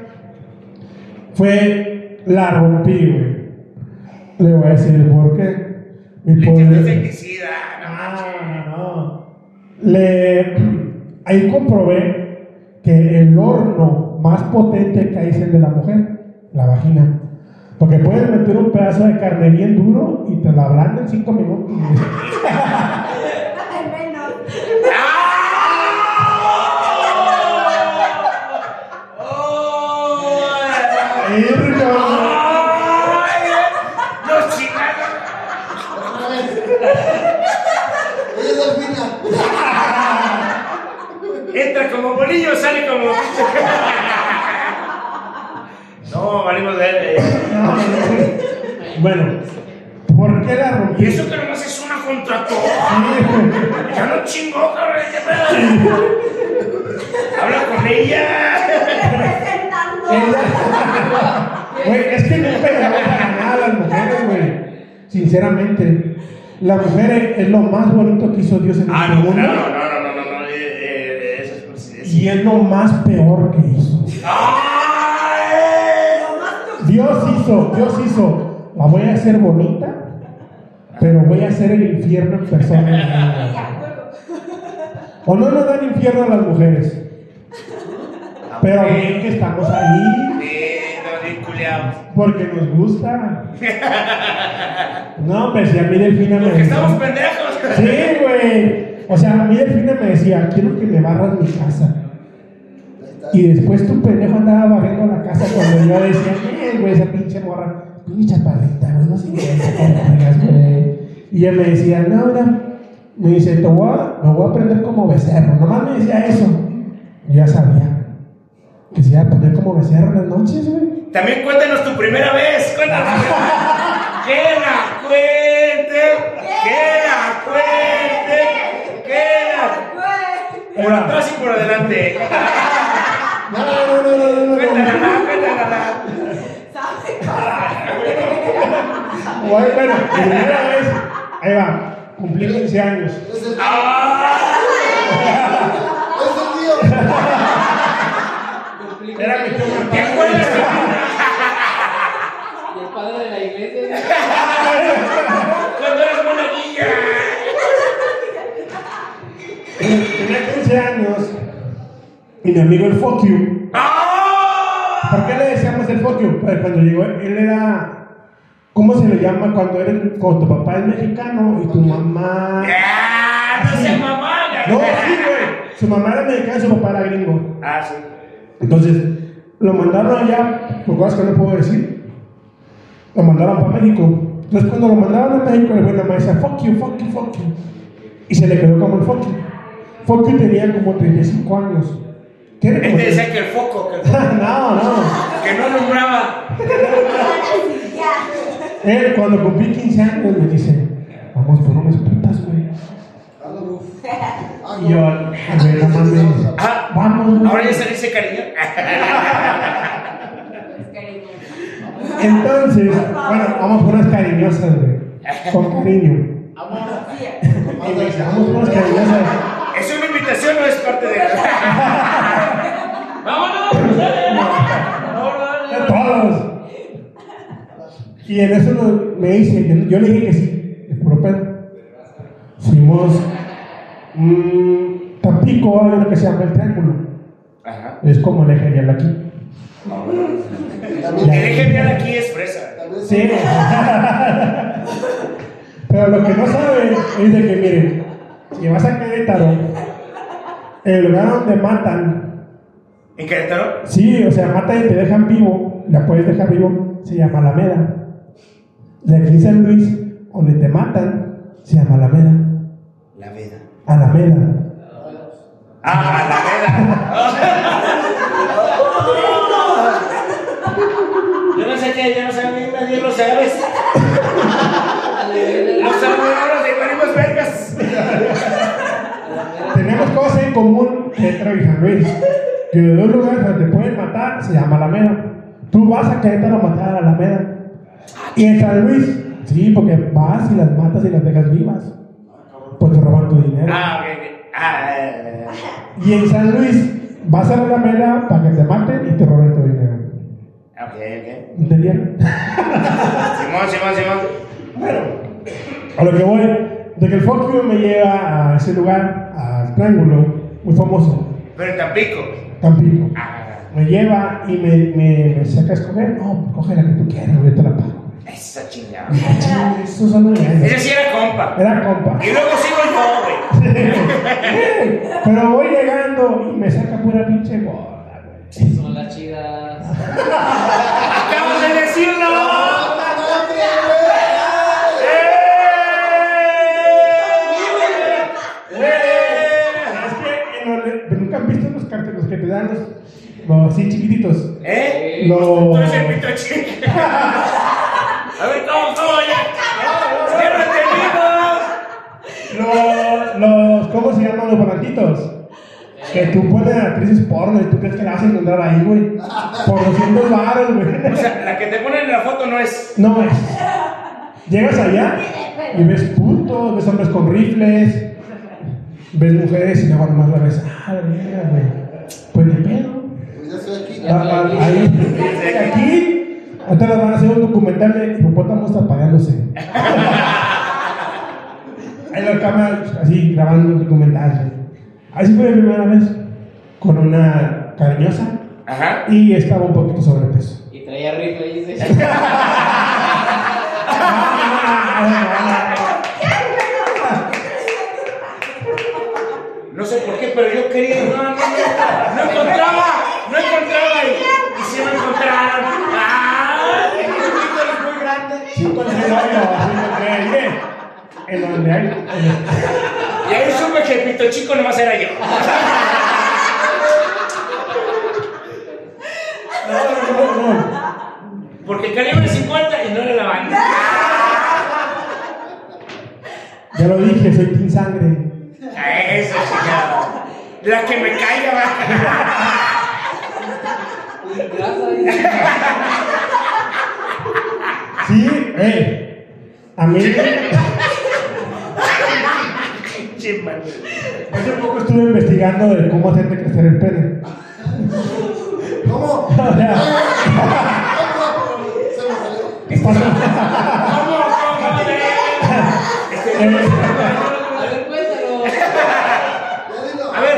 fue la rompí, güey. Le voy a decir por qué. Mi poder.
no
Ah, no, no. Le, ahí comprobé que el horno más potente que hay es el de la mujer, la vagina. Porque puedes meter un pedazo de carne bien duro y te la ablanda en cinco minutos.
Entra como bolillo, sale como.
Bueno, ¿por qué la
Y
rompí?
eso que nomás es una contra todo. Ya no chingó, cabrón. ¿qué pedo? Habla con ella.
Güey, es que nunca llegamos a ganar a las mujeres, güey. Sinceramente, la mujer es lo más bonito que hizo Dios en
Ah,
este
no,
mundo.
claro, no, no, no, no, no. eh, eh, Eso es por si es.
Y es lo más peor que hizo.
¡Ay!
Dios hizo, Dios hizo. La voy a hacer bonita, pero voy a hacer el infierno en persona. O no nos dan infierno a las mujeres. Pero bien que estamos ahí, porque nos gusta. No, pues si a mí Delfina me
Porque
decía-
estamos pendejos.
Sí, güey. O sea, a mí Delfina me decía, quiero que me barras mi casa. Y después tu pendejo andaba barriendo la casa cuando yo decía, eh, güey, esa pinche morra, pinche chaparrita, güey, no sé qué, güey. Y ella me decía, no, mira, me dice, te voy a, me voy a aprender como becerro. Nomás me decía eso. Yo ya sabía que se iba a poner como becerro en las noches, güey.
También cuéntanos tu primera vez. Cuéntanos. que la cuente. Que la cuente. Que la Por atrás y por adelante.
No, no, no, no, no, no.
Cuéntanos, cuéntanos.
Bueno, bueno, primera vez, ahí va, cumplí 15 años.
Es el,
¡Ah!
es el tío.
Me
¿Te acuerdas?
Y el padre de la iglesia.
Cuando eres monaguilla.
Tenía 15 años y mi amigo el You.
¡Ah!
¿Por qué le decíamos el You? Pues cuando llegó, él era. ¿Cómo se le llama cuando, eres, cuando tu papá es mexicano y tu mamá.
¡Ah! No seas mamá.
No, sí, güey. Su mamá era mexicana y su papá era gringo.
Ah, sí.
Entonces, lo mandaron allá, por cosas que no puedo decir. Lo mandaron para México. Entonces cuando lo mandaban a México, el güey nada más decía, fuck you, fuck you, fuck you. Y se le quedó como el fuck you. Fuck you tenía como 35 años. ¿Qué
Este decía que el foco, que el foco,
no, no.
que no alumbraba.
Él cuando cumplí 15 años me dice, vamos por unas putas, güey. Y yo, a ver, no mames.
Ah,
Vamos, güey.
ahora ya se dice cariño.
Entonces, bueno, vamos por unas cariñosas, güey. Con cariño. Dice, vamos por unas cariñosas.
Es una invitación, no es parte de.
¡Vámonos! ¡Vámonos!
Todos. Y en eso lo- me dice, yo, yo le dije que sí, de puro pedo. Fuimos mm, Tampico, hay uno que se llama el Triángulo.
Ajá.
Es como el eje vial aquí.
También,
El eje vial aquí es fresa.
Sí. Pero lo que no saben es de que, miren, si vas a Querétaro, el lugar donde matan,
¿En Querétaro?
sí, o sea, matan y te dejan vivo, la puedes dejar vivo, se llama Alameda. De aquí en San Luis, donde te matan, se llama Alameda.
La Veda.
Alameda.
Ah, la Veda. Yo no sé qué, yo no sé, a mí me dio los árabes. Los alrededores de Marimos Vergas.
Tenemos cosas en común Querétaro y San Luis. Que de dos lugares donde te pueden matar se llama Alameda. Tú vas a Querétaro a matar a Alameda. Y en San Luis, sí, porque vas y las matas y las dejas vivas. Pues te roban tu dinero.
Ah, ok, ok. Ah, eh,
Y en San Luis, vas a la Alameda para que te maten y te roben tu dinero.
ok, ok.
¿Entendieron?
Simón, Simón, Simón.
Bueno, a lo que voy, de que el fuck you me lleva a ese lugar, al triángulo, muy famoso,
Pero en Tampico.
Tampico.
Ah,
Me lleva y me, me, me saca a escoger. No, coge la que tú quieras, yo te la pago.
Esa chingada.
Muy
Ese sí era compa.
Era compa.
Y luego sigo yo, güey.
Pero voy llegando y me saca pura pinche gorda, güey.
Son las chidas.
¡Acabas de decirlo!
Es que en los- nunca han visto los carteles los que te dan los, los así chiquititos.
¿Eh?
Los,
Tú eres el pito chico. A ver, ¿cómo, cómo ya? ¡Ya lo entendimos!
los, los, ¿cómo se llaman los volantitos? Que tú pones actrices porno y tú crees que la vas a encontrar ahí, güey. Por 200 baros,
O
güey.
sea, la que te ponen en la foto no es.
No es. Llegas allá y ves putos, ves hombres con rifles, ves mujeres y luego nomás la ves. Ah, mira, güey. Pues ni pedo.
Pues ya estoy aquí.
Ah, ah, Ahí, aquí, ahorita les van a hacer un documental de hipopótamos tapadeándose. Ahí la cámara así grabando un documental. Así fue mi primera vez con una cariñosa
Ajá.
y estaba un poquito sobrepeso.
Y traía rifle y dice.
No sé por qué, pero yo quería. No, no, no. No encontraba. No encontraba. Y, y sí me encontraron.
5 años así me en donde hay.
Y ahí supe que el pito chico nomás era yo.
No, no, no. no.
Porque el calibre es 50 y no era la banda.
Ya lo dije, soy pin sangre.
A esa chingada. La que me caiga va.
Sí, eh. A mí. Hace poco estuve investigando de cómo hacerte crecer el pene.
¿Cómo?
O sea,
Se me salió.
¿Cómo, cómo, de? Este,
eh,
A ver, cuéntalo.
A ver,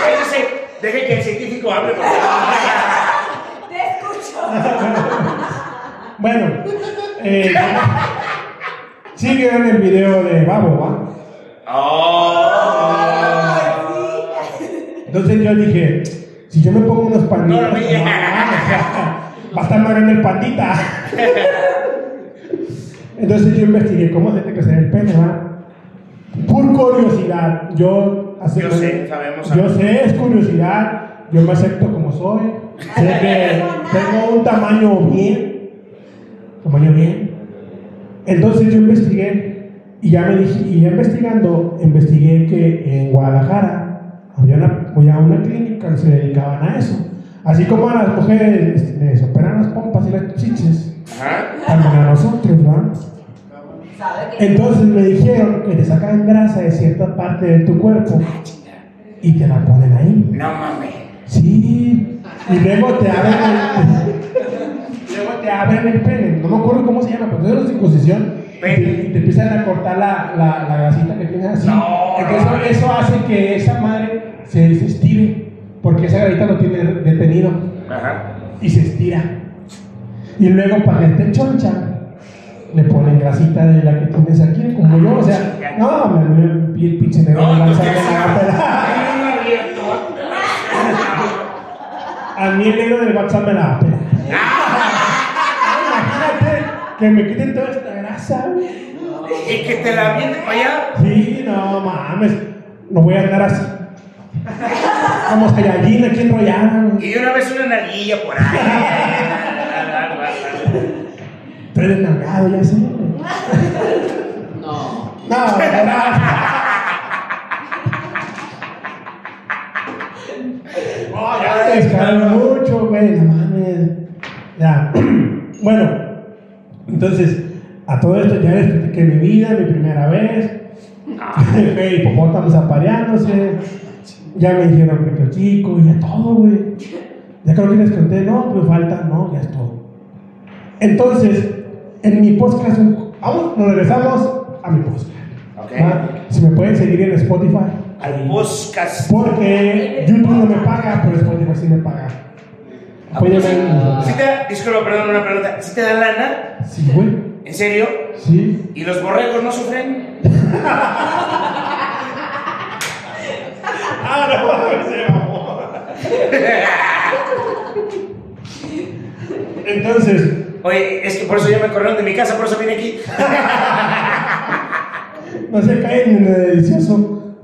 cállense. Deje que el científico hable.
Te escucho.
bueno, eh, sí vieron el video de Babo, ¿va?
Oh.
Entonces yo dije, si yo me pongo unos panditas,
No
no, va a estar más grande el pandita. Entonces yo investigué cómo se te crecer el pene, ¿va? Por curiosidad, yo
Yo sé, sabemos,
Yo sé, es curiosidad, yo me acepto como soy. Sé que tengo un tamaño bien, tamaño bien. Entonces yo investigué y ya me dije, y ya investigando, investigué que en Guadalajara había una, había una clínica que se dedicaban a eso. Así como a las mujeres este, les operan las pompas y las chiches, también a nosotros, ¿va?
¿Sabe qué?
Entonces me dijeron que te sacan grasa de cierta parte de tu cuerpo y te la ponen ahí.
No mames.
Sí, y luego te abren luego te abren el pene, no me acuerdo cómo se llama, pero es una circuncisión. Y te, y te empiezan a cortar la, la, la grasita que tienes así.
No,
Entonces,
no.
eso hace que esa madre se, se estire, porque esa grasita lo tiene detenido
Ajá.
y se estira. Y luego para que esté choncha, le ponen grasita de la que tienes aquí, como yo, o sea, no, me me- el pinche negro
No,
pela. A mí el negro del WhatsApp me la va a pelar. Que me quiten toda esta grasa, güey.
Y que te la viene para allá.
Sí, no mames, no voy a andar así. Como Saiyajin aquí enrollada, güey.
Y una vez una narguilla por ahí.
Estoy desnalgado, ya sé. güey.
No.
No, no, no. Oh, ya te mucho, güey, no mames. Ya. Bueno, entonces, a todo esto ya les platiqué mi vida, mi primera vez. Fue hipopótamos apareándose. Ya me dijeron que chico, ya todo, güey. Ya creo que les conté, no, pues falta, no, ya es todo. Entonces, en mi podcast, vamos, nos regresamos a mi podcast.
Ok.
¿va? Si me pueden seguir en Spotify.
Al podcast.
Porque YouTube no me paga, pero Spotify sí me paga. Apóyame.
¿Sí te da, disculpa, perdón, una pregunta. ¿Sí te da lana?
Sí, güey.
¿En serio?
Sí.
¿Y los borregos no sufren?
Ah, no, se mamó. Entonces,
Oye, es que por eso ya me corrieron de mi casa, por eso vine aquí.
no se caen en el delicioso.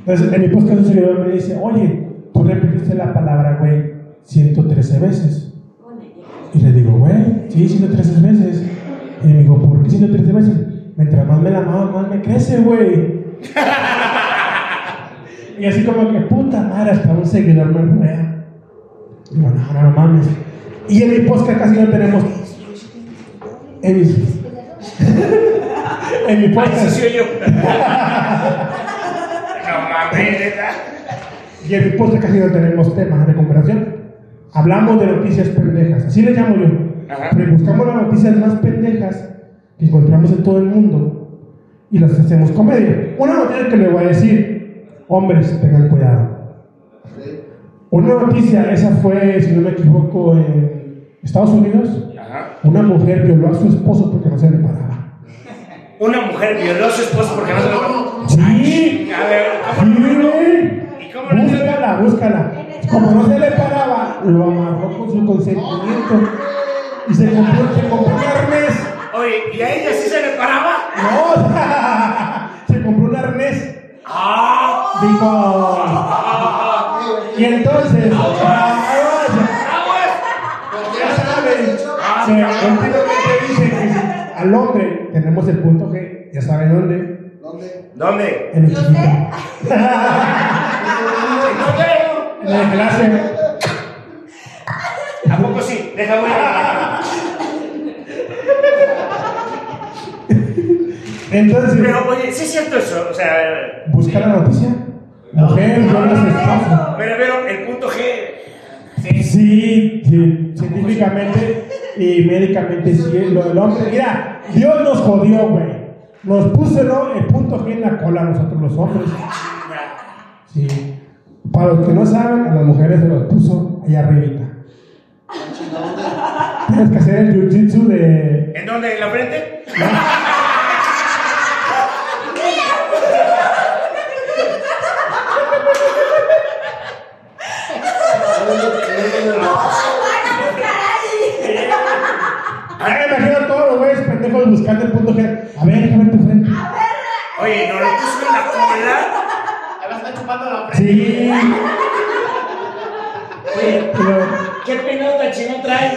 Entonces, en mi podcast un seguidor me dice, oye, tú repetiste la palabra, güey, 113 veces. Y le digo, güey, sí, 113 veces. Y me dijo, ¿por qué 113 veces? Mientras más me la mama, más me crece, güey. y así como que, puta madre, hasta un seguidor me ruea. Digo, no, no, no mames. Y en mi podcast casi no tenemos. En mi, en mi
Ay,
podcast.
sí, soy yo. No mames.
Y en mi podcast casi no tenemos temas de conversación. Hablamos de noticias pendejas, así le llamo yo.
Ajá.
Pero buscamos las noticias más pendejas que encontramos en todo el mundo y las hacemos comedia. Una noticia que le voy a decir, hombres, tengan cuidado. Una noticia, esa fue, si no me equivoco, en Estados Unidos.
Ajá.
Una mujer violó a su esposo porque no se le paraba.
Una mujer violó a su esposo porque no se lo.
Sí,
A ver,
sí. Güey.
¿Y cómo no se
Búscala, búscala. Como no se le paraba, lo amarró con su consentimiento y se compró, se compró un arnés.
Oye, ¿y a ella sí se le paraba?
No, se compró un arnés.
¡Ah!
Dijo. Y entonces, ah,
¡Aguas!
ya saben, últimamente dicen que al hombre tenemos el punto G, ya saben dónde,
¿Dónde?
¿Dónde?
en el
sé.
¿Dónde?
En el clase.
¿A poco sí? Deja voy a...
Entonces,
Pero, oye, ¿sí es cierto eso? O sea,
busca la noticia. Mujer, a su esposo.
pero, pero, el punto G...
Sí, sí, científicamente y médicamente sí, lo del hombre. Mira, Dios nos jodió, güey. Nos puso ¿no? el punto G en la cola a nosotros los hombres. Sí. Para los que no saben, a las mujeres se los puso allá arribita. Tienes que hacer el jiu-jitsu de...
¿En dónde? ¿En la frente?
Ay, me imagino todos los A ver, déjame ver tu frente.
Oye, ¿no lo cola?
Además está chupando la frente.
Sí.
Oye,
Pero,
¿qué pelota chino trae?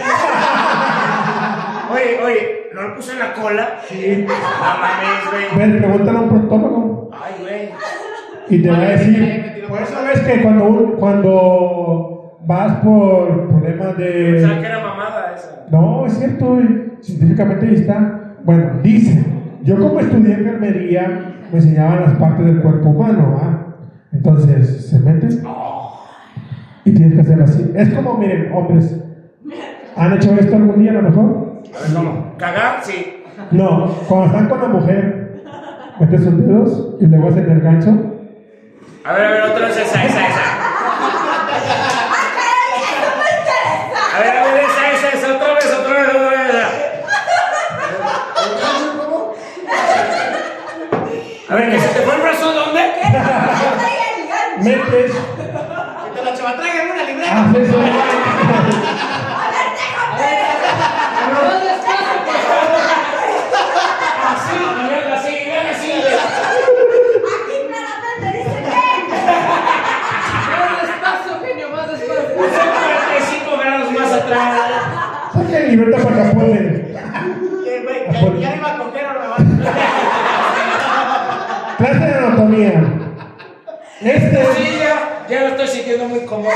Oye, oye, ¿no lo puso en la cola?
sí.
No mames, güey.
Ven, pregúntale a un proctólogo.
Ay, güey.
Y te va a decir. Por eso ves que cuando, un- cuando vas por problemas
Pensaba que
de.
era mamada esa.
No, es cierto, güey. científicamente ahí está. Bueno, dice. Yo como estudié enfermería, me enseñaban las partes del cuerpo humano, ¿va? Entonces, se meten y tienes que hacerlo así. Es como, miren, hombres, ¿han hecho esto algún día a lo mejor?
A ver, ¿cómo? ¿Cagar? Sí.
No, cuando están con la mujer, metes sus dedos y luego hacen el gancho.
A ver, a ver, otra vez esa, esa, esa.
Metes,
Que te la chava traigan una libreta.
haces un
Pero más despacio, por favor.
Así, estoy sintiendo muy cómodo.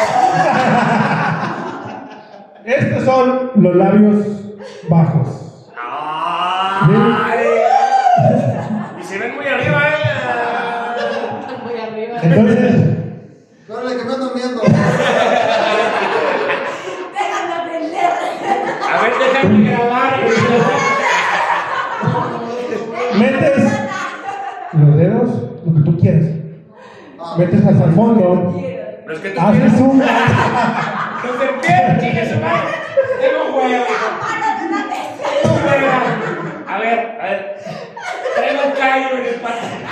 estos son los labios bajos.
Ay. Y se ven muy arriba, eh.
Muy arriba.
Entonces,
Dale, que me ando viendo.
A ver, déjame grabar.
metes los dedos, lo que tú quieras. Metes hasta el fondo.
Los que tú
Haces
quieras.
un.
Los de pie, chingue su madre. Tengo. A ver, a ver. Traigo un callo en el pantalón.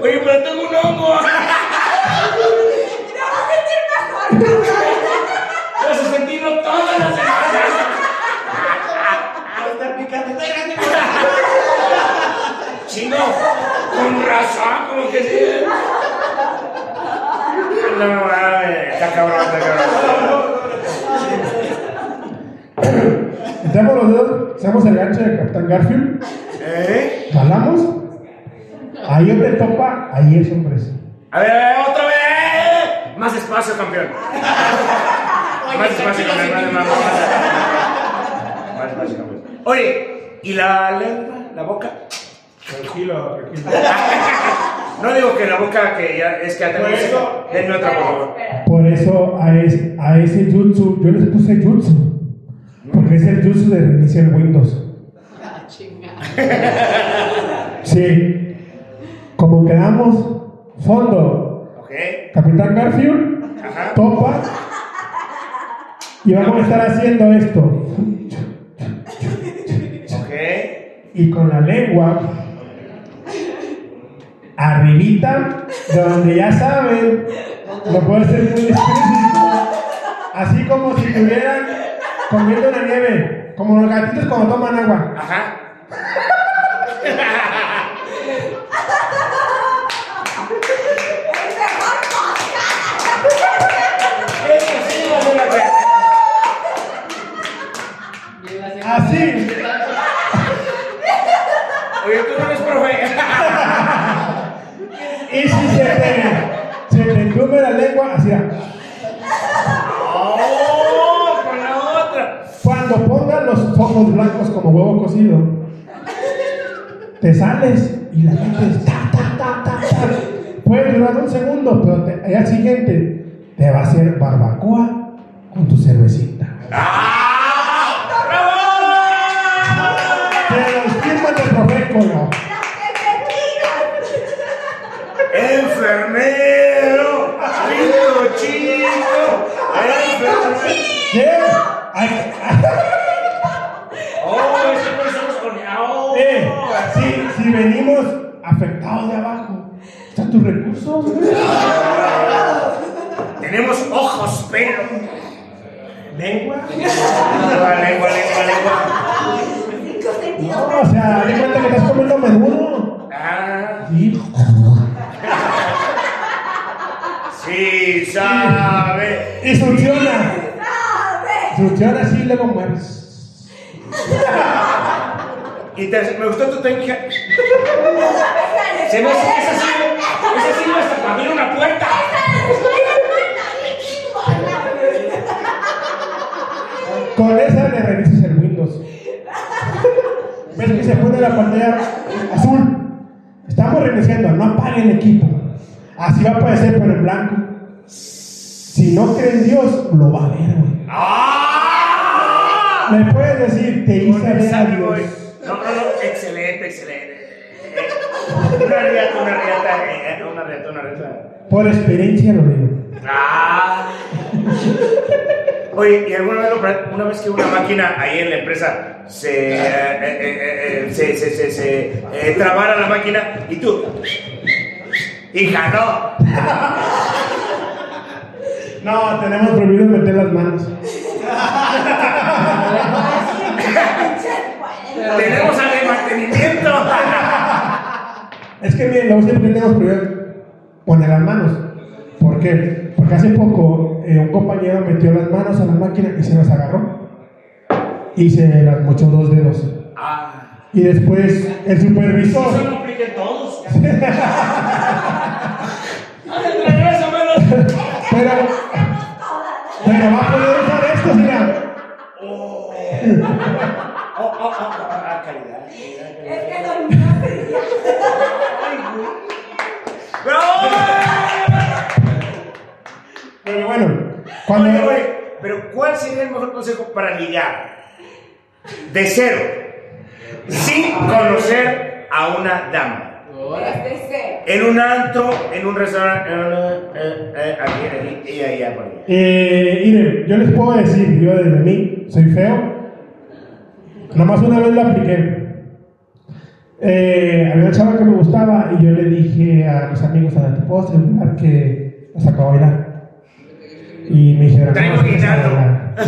Oye, pero tengo un hongo. Vas a sentirlo toda la semana.
estar picando. Tráiganme
Chino, con razón, como que sí. No, mames, está cabrón, está cabrón.
Metemos los dedos, hacemos el gancho de Capitán Garfield.
¿Eh?
Jalamos. Ahí donde topa, ahí es hombres.
A ver, a ver, otra vez. Más espacio, campeón. Más espacio, campeón. Más, más, más, más. Más espacio, campeón. Oye, ¿y la lengua? ¿La boca?
Tranquilo, tranquilo.
No digo que la boca que ya es que.
Por eso-
Denme otra, por favor.
Por eso a, es- a ese jutsu, yo les puse jutsu. Porque es el jutsu de reiniciar Windows.
Ah, chingada.
Sí. Como quedamos, fondo,
Ok.
Capitán Garfield,
Ajá.
topa. Y vamos a estar haciendo esto. Y con la lengua, arribita, de donde ya saben, lo puedo ser muy explícito. Así como si estuvieran comiendo una nieve, como los gatitos cuando toman agua.
Ajá. Eso sí vale la pena.
Y la semana-
Así.
Oye, tú no eres profe.
Y si se te, se te entume la lengua, así. era.
¡Oh! Con la otra.
Cuando pongan los ojos blancos como huevo cocido, te sales y la metes ta, ta, ta, ta. Puede durar un segundo, pero te- al siguiente te va a hacer barbacoa con tu cervecita.
¡Ah!
Venimos afectados de abajo, están tus recursos.
Tenemos ojos, pero.
Lengua.
Lengua, lengua, lengua.
No, o sea, de cuenta que estás comiendo menudo.
Ah,
Sí.
sí, sabe.
Y funciona.
¡Sabe!
Funciona así y luego mueres.
Y te- me gustó tu técnica. Se me hace que esa sí, esa sí hasta para abrir una puerta.
Con esa le revisas el Windows. ¿Ves que se pone la pantalla azul? Estamos reiniciando, no apague el equipo. Así va a aparecer por el blanco. Si no cree en Dios, lo va a ver, güey.
¡Ah!
Le puedes decir, te hice ver a Dios.
Excelente, excelente. Una riata, una riata, eh, una riata, una riata.
Por experiencia lo digo.
Ah. Oye, ¿y alguna vez, una vez que una máquina ahí en la empresa se, eh, eh, eh, eh, se, se, se, se, eh, trabara la máquina y tú, hija, no,
No, tenemos prohibido meter las manos.
tenemos al de mantenimiento.
Es que miren, lo único que tenemos prohibido poner las manos. ¿Por qué? Porque hace poco eh, un compañero metió las manos a la máquina y se las agarró. Y se las mochó dos dedos.
Ah,
Y después el supervisor.
eso en todos.
Pero, pero va a poder usar esto, señor. Pero bueno, cuando.
Oye, oye, pero ¿cuál sería el mejor consejo para ligar? De cero, sin conocer a una dama. En un antro, en un restaurante, eh, eh, aquí, aquí, y allá, por allá.
Eh, miren, yo les puedo decir, yo desde mí soy feo. Nomás una vez lo apliqué. Eh, había una chava que me gustaba y yo le dije a mis amigos, ¿a puedo asegurar que la sacó a bailar? Y me dijeron,
Traigo
"No, es
guitarra".
bailar".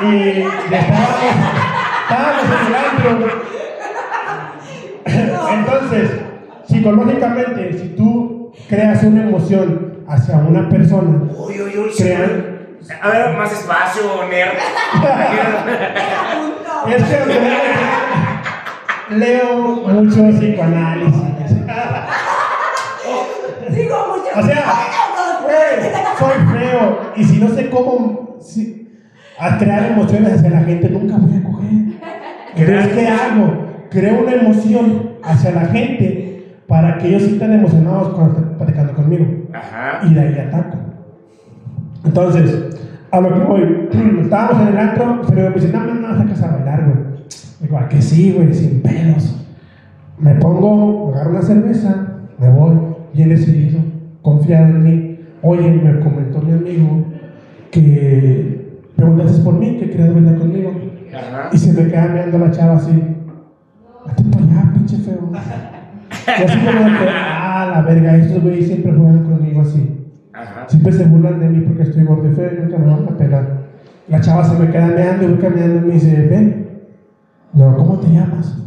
Y ya estábamos, estábamos en el antro. Entonces, psicológicamente, si tú creas una emoción hacia una persona,
Uy, uy, uy.
crean.
A ver, más espacio, nerd.
Es que leo mucho psicoanálisis. Y si no sé cómo si- a crear emociones hacia la gente, nunca voy a coger. Entonces, ¿qué hago? Creo una emoción hacia la gente para que ellos sientan emocionados cuando están platicando conmigo.
Ajá.
Y de ahí ataco. Entonces, a lo que voy, estábamos en el antro, pero me dice, no, no, no, sacas a bailar, güey. Digo, ¿a que sí, güey? Sin pelos. Me pongo, agarro una cerveza, me voy, bien decidido, confiado en mí. Oye, me comentó mi amigo que preguntaste por mí, que querías bailar conmigo.
Ajá.
Y se me queda mirando la chava así. Vete para allá, pinche feo. Y así como que, ah, la verga, estos güeyes siempre juegan conmigo así.
Ajá.
Siempre se burlan de mí porque estoy gordo y feo y nunca me van a pelar. La chava se me queda meando y voy caminando y me dice, ven. Le digo, ¿cómo te llamas?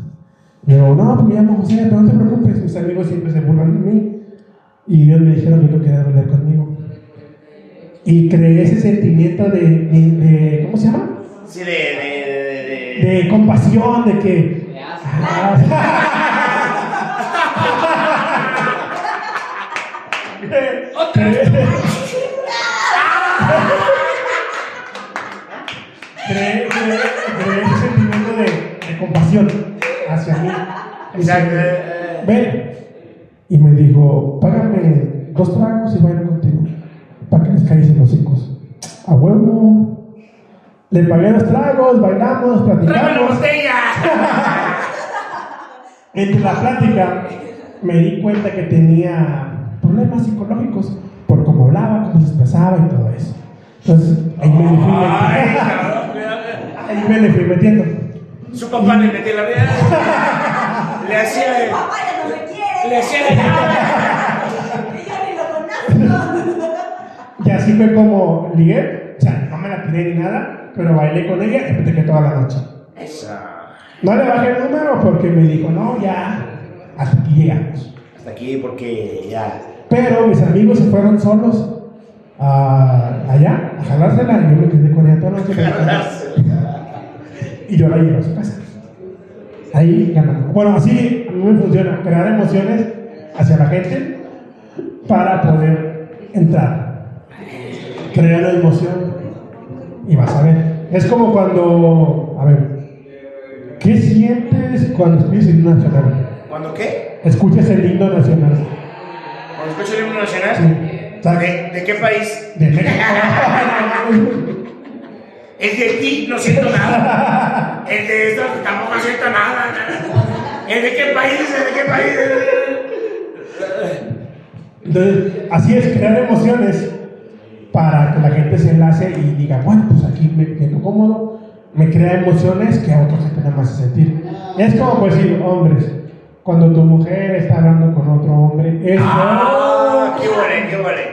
Le digo, no, pues me llamo José, pero no te preocupes, mis amigos siempre se burlan de mí. Y ellos me dijeron que no quería bailar conmigo. Y creé ese sentimiento de, de- de- ¿cómo se llama?
Sí, de, de, de, de,
compasión, de que... Ah, Creé, creé, ese sentimiento de, compasión hacia mí.
Exacto.
Dice, Ven. Y me dijo, págame dos tragos y bailo contigo. Para que les caigan los hijos. A huevo. Le pagué los tragos, bailamos,
¡Tráeme la
platicamos.
botella!
Entre la plática me di cuenta que tenía problemas psicológicos por cómo hablaba, cómo se expresaba y todo eso. Entonces, ahí me le fui
Ay,
metiendo.
cabrón, cuidado.
Ahí me le fui metiendo.
Su papá le metía la vida. Le hacía
Me. Y yo ni lo conozco.
así fue como ligué. O sea, no me la tiré ni nada, pero bailé con ella y platiqué toda la noche.
Esa.
No le bajé el número porque me dijo, no, ya, hasta aquí llegamos.
Hasta aquí porque ya.
Pero mis amigos se fueron solos a- allá a jalársela y yo me quedé con ella toda la noche. y yo la llevo a su casa. Ahí ganamos. Bueno, así a mí me funciona, crear emociones hacia la gente para poder entrar. Crear la emoción y vas a ver. Es como cuando, a ver, ¿qué sientes cuando escuchas el himno nacional?
¿Cuándo qué?
Escuchas el himno nacional.
¿Cuando escucho el himno nacional?
Sí.
¿De, de qué país?
de México.
El de ti no siento nada. El de esto tampoco siento nada. nada. ¿El de qué país? ¿El de qué país?
Entonces, así es, crear emociones para que la gente se enlace y diga, bueno, pues aquí me siento cómodo, me crea emociones que a otra gente nada más hace sentir. Es como pues decir, hombres, cuando tu mujer está hablando con otro hombre, es
Ah, qué huele, qué huele.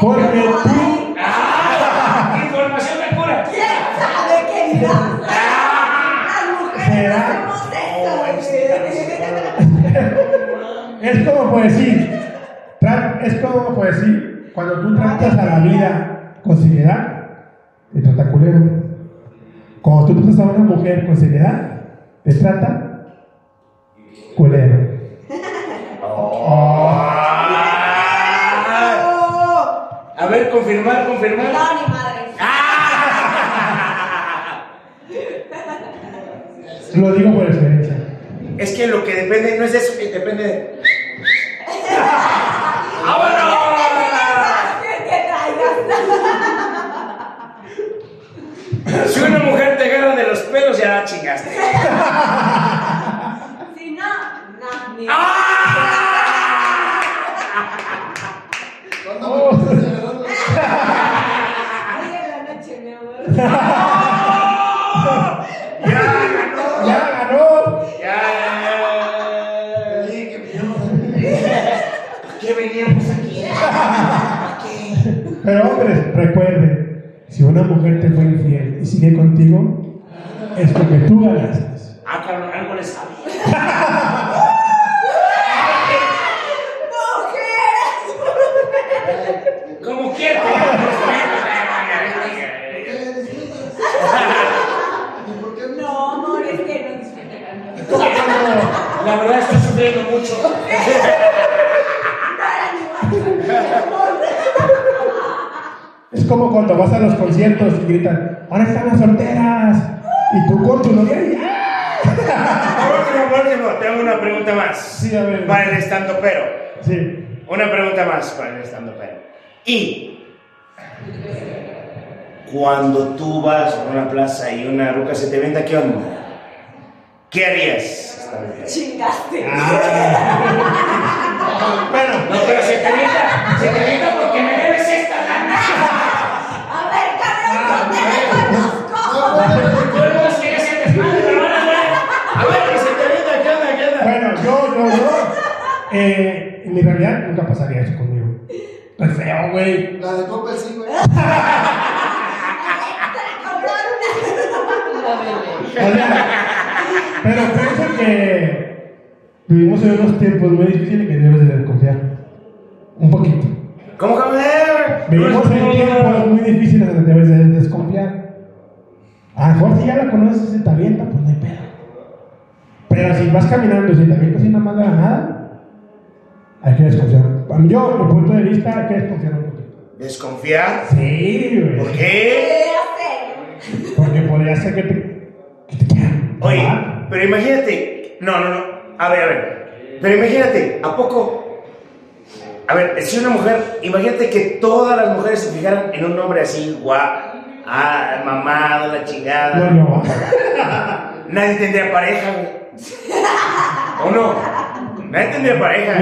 porque tú,
Ah, información de cura.
¿Quién sabe qué dirá?
Es como pues decir, es como pues decir, cuando tú tratas a la vida con seriedad, te trata culero. Cuando tú tratas a una mujer con seriedad, te trata culero.
Ah. A ver, confirmar, confirmar.
No, ni madre.
Lo digo por experiencia.
Es que lo que depende no es de eso, que depende de. ¡Ya ganó!
¡Ya ganó!
¡Ya!
Que me llamas
¿Qué veníamos aquí?
Pero hombres, recuerden, si una mujer te fue infiel y sigue contigo, es porque tú ganaste.
Es
como cuando vas a los conciertos y gritan, ahora están las solteras. Y tú con tu novia y ¡ah!
Por último, por último, tengo una pregunta más.
Sí, a ver.
Para el estando pero.
Sí.
Una pregunta más para el estando pero. Y cuando tú vas a una plaza y una ruca se te venda, ¿qué onda? ¿Qué harías?
Chingaste.
Bueno,
No, pero se te venda, se te venda porque me debes esta lana.
A ver, cabrón, no te reconozco.
No, no, no, no.
Todo el mundo quiere hacer desmadre, pero van a ver. A ver, que se te venda, ¿qué onda? ¿Qué onda?
bueno, yo, yo, yo. Eh, en mi realidad nunca pasaría eso conmigo. Es feo, güey.
La de Coppel sí, güey.
Pero pienso que vivimos en unos tiempos muy difíciles que debes de desconfiar. Un poquito.
¿Cómo que ver?
Vivimos en tiempos muy difíciles donde debes de desconfiar. A lo mejor si ya la conoces y te avienta, pues no hay pedo. Pero si vas caminando y si te avientas nada más de la nada, hay que desconfiar. Yo, mi punto de vista, hay que desconfiar un poquito.
¿Desconfiar?
Sí, güey.
¿Por qué?
Porque podría ser que te, que te quieran.
Oye, pero imagínate. No, no, no. A ver, a ver. Pero imagínate, ¿a poco? A ver, si una mujer, imagínate que todas las mujeres se fijaran en un hombre así, guau, ah, mamado, la chingada.
No, no.
Nadie tendría pareja, güey. ¿O no? Nadie tendría pareja.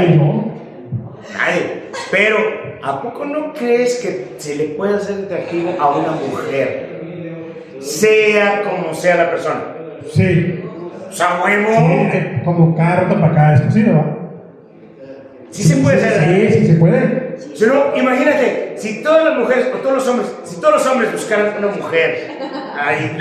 Nadie. Pero, ¿a poco no crees que se le puede hacer atractivo a una mujer? Sea como sea la persona.
Sí.
O sea, huevo.
eh, como cada rato para acá es cocido, ¿va?
Sí se puede hacer.
Sí, sí se puede.
Si no, imagínate, si todas las mujeres, o todos los hombres, si todos los hombres buscaran una mujer ahí,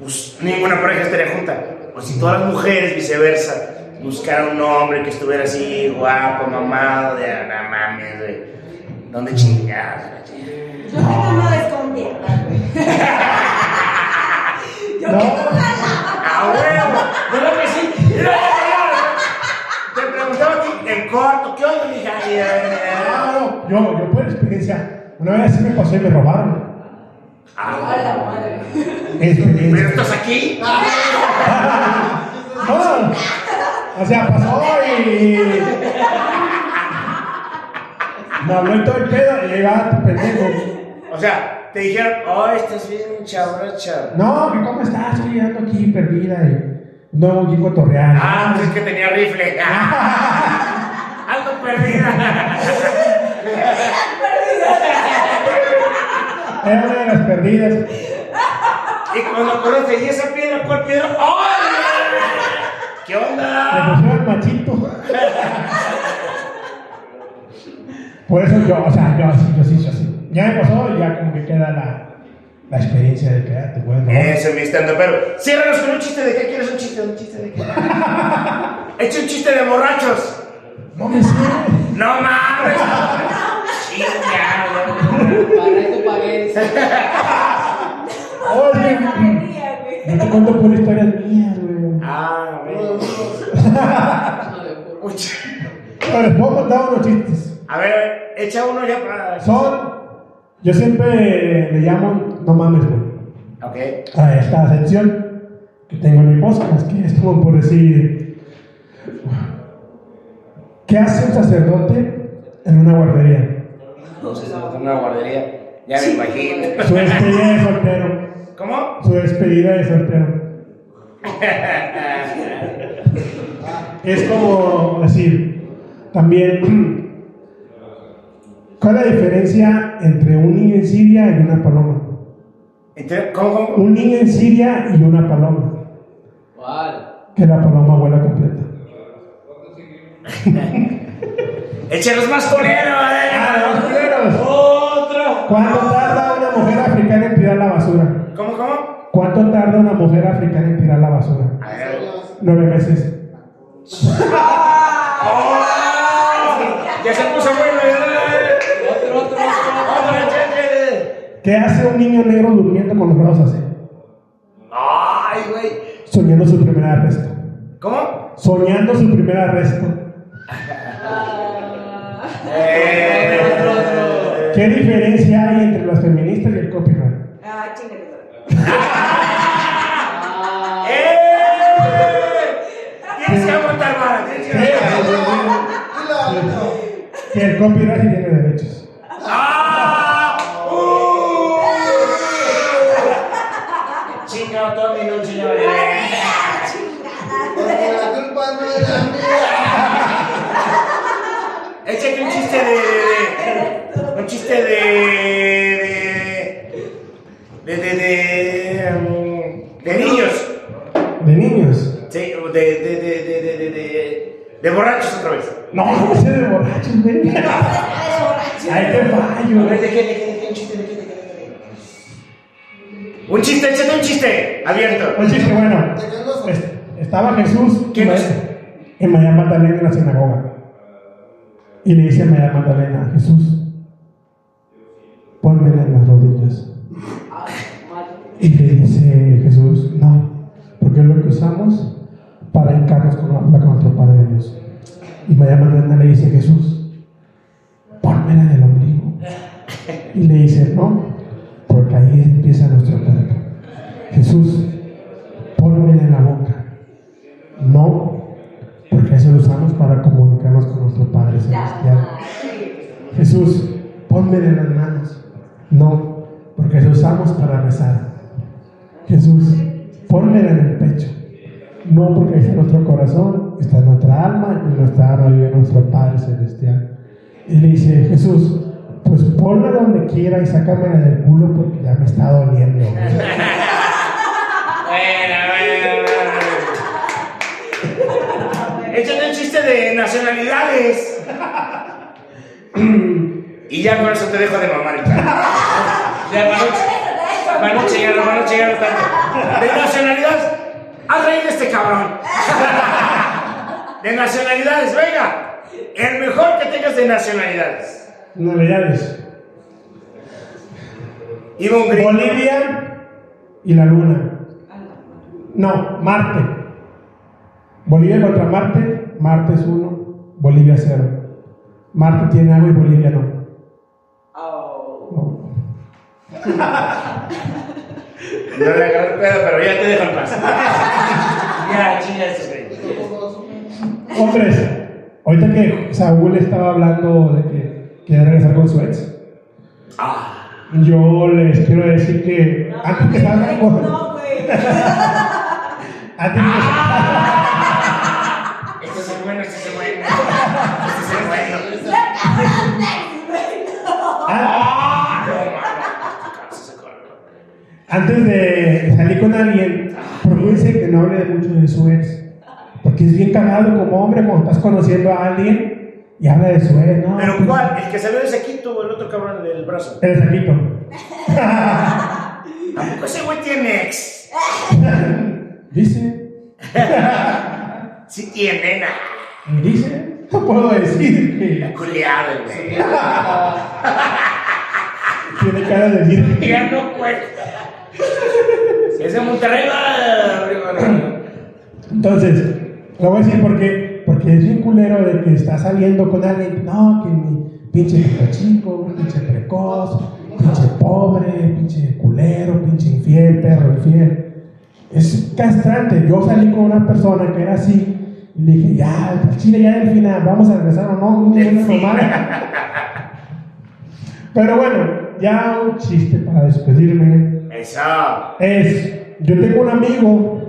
pues ninguna pareja estaría junta. O si todas las mujeres, viceversa, buscaran un hombre que estuviera así, guapo, mamado, de ah, no mames, güey. ¿Dónde chingadas? güey?
Yo tengo no desconfianza, güey. Yo
No.
que tú.
¡Ah, huevo! ¿Verdad que sí? Te preguntaba a ti en corto, ¿qué onda, mija?
No, yo, yo por experiencia, una vez sí me pasó y me robaron.
Ah,
A la madre.
¿Pero estás aquí?
No, o sea, pasó y. Me habló todo el pedo y ahí va tu pendejo.
O sea, te dijeron, oh, estás bien chabrocha.
No, que cómo estás, estoy ando aquí perdida y no aquí cotorrear.
Ah, pues es que tenía rifle. Algo perdida.
Era una de las perdidas.
Y cuando conoces, ¿y esa piedra? ¿Cuál piedra? ¡Ay! ¿Qué
Me
onda?
pusieron machito. Por eso yo, o sea, yo así, yo sí, yo sí. Ya me pasó y ya como que queda la, la experiencia de que ah, te robar.
Eso es mi stand pero ciérranos con un chiste de qué quieres un chiste, un chiste de qué. Echa un chiste de borrachos.
No me sé.
No mames. Chinga,
Para esto pagué.
Oye. Yo te cuento por historias mías, güey.
Ah, güey. Un
Pero les puedo contar unos chistes.
A ver, echa uno ya para.
Son, yo siempre le llamo, no mames, güey,
Ok.
a esta sección que tengo en mi podcast, que es como por decir, ¿qué hace un sacerdote en una guardería?
Entonces, en una guardería. Ya me imagino.
Su despedida de soltero.
¿Cómo?
Su despedida de soltero. Es como decir, también, ¿cuál es la diferencia entre un niño en Siria y una paloma?
¿Cómo, cómo?
Un niño en Siria y una paloma.
¿Cuál?
Que la paloma vuela completa.
Échalos más coleros,
Ah, los culeros.
Otro.
¿Cuánto tarda una mujer africana en tirar la basura?
¿Cómo, cómo?
¿Cuánto tarda una mujer africana en tirar la basura?
A ver.
Nueve meses.
¡Oh! Ya se puso bueno.
Otro, otro, otro.
¿Qué hace un niño negro durmiendo con los brazos así?
Ay, güey.
Soñando su primer arresto.
¿Cómo?
Soñando su primer arresto.
Eh.
¿Qué diferencia hay entre las feministas y el copyright?
Ah, chingale.
Ah,
¡Eh! Tienes que aguantar vara, tienes que aguantar.
Que el copyright tiene derechos.
¿Quién es?
En María Magdalena en la sinagoga. Y le dice a María Magdalena, Jesús, ponmela en las rodillas. Y le dice Jesús, no, porque es lo que usamos para hincarnos con, con nuestro Padre Dios. Y María Magdalena le dice, Jesús, ponmela en el ombligo. Y le dice, no, porque ahí empieza nuestro cuerpo. En las manos. No, porque eso usamos para rezar. Jesús, ponmela en el pecho. No, porque está nuestro corazón, está nuestra alma y nuestra alma vive nuestro Padre Celestial. Y le dice, Jesús, pues ponla donde quiera y sácamela del culo porque ya me está doliendo.
Bueno, bueno, bueno. Échate un chiste de nacionalidades. Y ya con eso te dejo de mamar el plan. Ya no para no chingarlo tanto. De nacionalidades, haz reír a este cabrón. De nacionalidades, venga. El mejor que tengas de nacionalidades.
Navidades.
Iba un gringo.
Bolivia y la Luna. No, Marte. Bolivia contra Marte. Marte es uno, Bolivia cero. Marte tiene agua y Bolivia. No. No
le agarré pedo, pero ya te dejo en paz. Ya, chinga ese güey.
Hombres, ahorita que Saúl estaba hablando de que quiere regresar con su ex,
Ah,
yo les quiero decir que antes que salgan con.
No, güey.
Antes que,
este es el bueno, este es el bueno. Este es el bueno.
Next, güey. No.
ah,
Ah, no, mano. Se corre.
Antes de salir con alguien, procúrense que no hable mucho de su ex. Porque es bien cagado como hombre cuando estás conociendo a alguien y habla de su ex, ¿no?
¿Pero cuál? ¿El que salió de sequito o el otro cabrón del brazo?
El saquito.
¿A poco ese güey tiene ex?
Dice,
Sí tiene, nada.
dice, no puedo decir que
Culeado, el güey.
tiene cara de virgen.
Ya no cuenta. Si es de Monterrey, va.
Entonces, lo voy a decir porque, porque es bien culero de que está saliendo con alguien, no, que mi pinche chico, pinche precoz, pinche pobre, pinche culero, pinche infiel, perro infiel. Es castrante. Yo salí con una persona que era así y le dije, ya, pues, chile, ya del final, vamos a regresar o no,
Delfina.
mamada. Pero bueno, ya un chiste para despedirme
Eso.
es, yo tengo un amigo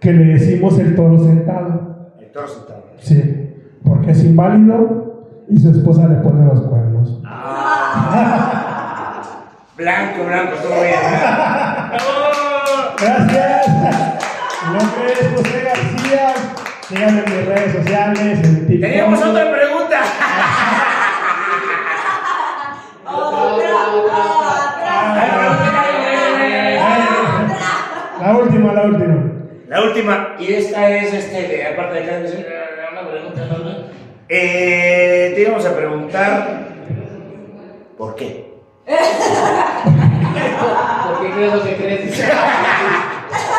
que le decimos el toro sentado,
El toro sentado.
sí, porque es inválido y su esposa le pone los cuernos.
Ah. Blanco, blanco, todo bien.
Gracias. Mi nombre es José García. Síganme en mis redes sociales, en TikTok.
Teníamos otra pregunta.
Última, la última.
Y esta es, este, de, aparte de cada vez, una pregunta, ¿no? Eh, te íbamos a preguntar, ¿por qué?
¿Por qué crees lo que crees?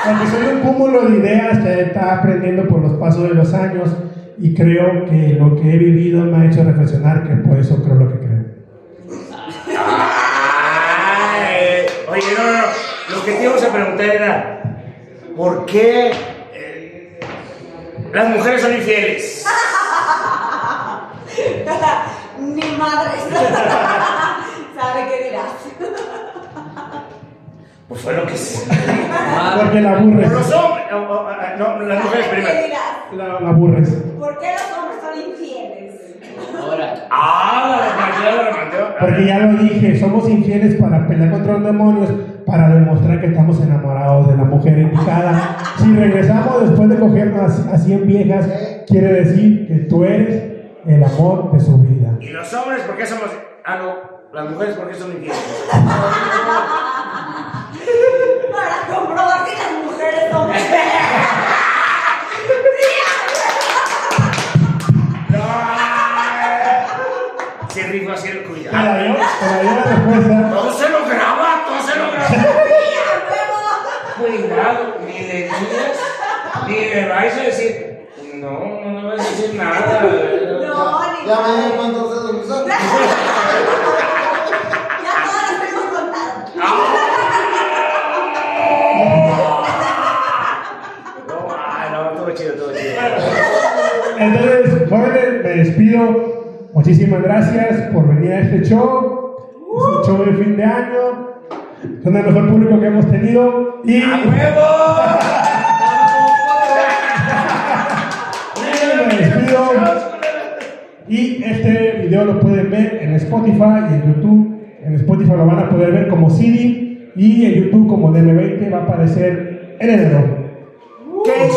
Porque soy un cúmulo de ideas que está aprendiendo por los pasos de los años y creo que lo que he vivido me ha hecho reflexionar que por eso creo lo que creo.
Ay, oye, no, no, no. Lo que te íbamos a preguntar era, ¿por qué eh, las mujeres son infieles?
Ni madre sabe qué dirás.
Pues fue lo que se...
Porque la
Por
aburres.
los hombres, no, no, no, las mujeres
¿Qué
primero.
dirás?
La, la aburres.
¿Por qué los hombres son infieles?
Ahora,
Ah, la.
Porque ya lo dije, somos infieles para pelear contra los demonios, para demostrar que estamos enamorados de la mujer indicada. Si regresamos después de cogernos a 100 viejas, quiere decir que tú eres el amor de su vida.
¿Y los hombres por qué somos.? Ah, no. Las mujeres por qué son infieles.
Para comprobar que las mujeres son
No. Se rifó así el
¿Te
cuidado.
la dio? ¿Te la dio la respuesta?
Todo se lo graba, todo se lo graba. Cuidado, ni le digas, ni le vais a decir. No, no le vas a decir nada.
No, ni
Ya
madre.
mañana cuántos dedos me usaron.
Ya todas las hemos contado.
No, no, todo chido, todo chido.
Entonces, jóvenes, me despido. Muchísimas gracias por venir a este show. Es un show de fin de año. Son el mejor público que hemos tenido. Y
¡A huevo!
me despido. Y este video lo pueden ver en Spotify y en YouTube. En Spotify lo van a poder ver como CD y en YouTube como DM20 va a aparecer en enero.
¿Qué es,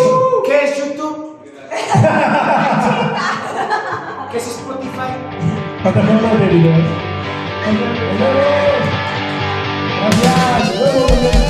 ¿Qué es YouTube? ¿Qué es Spotify?
Plataformas de videos. Nos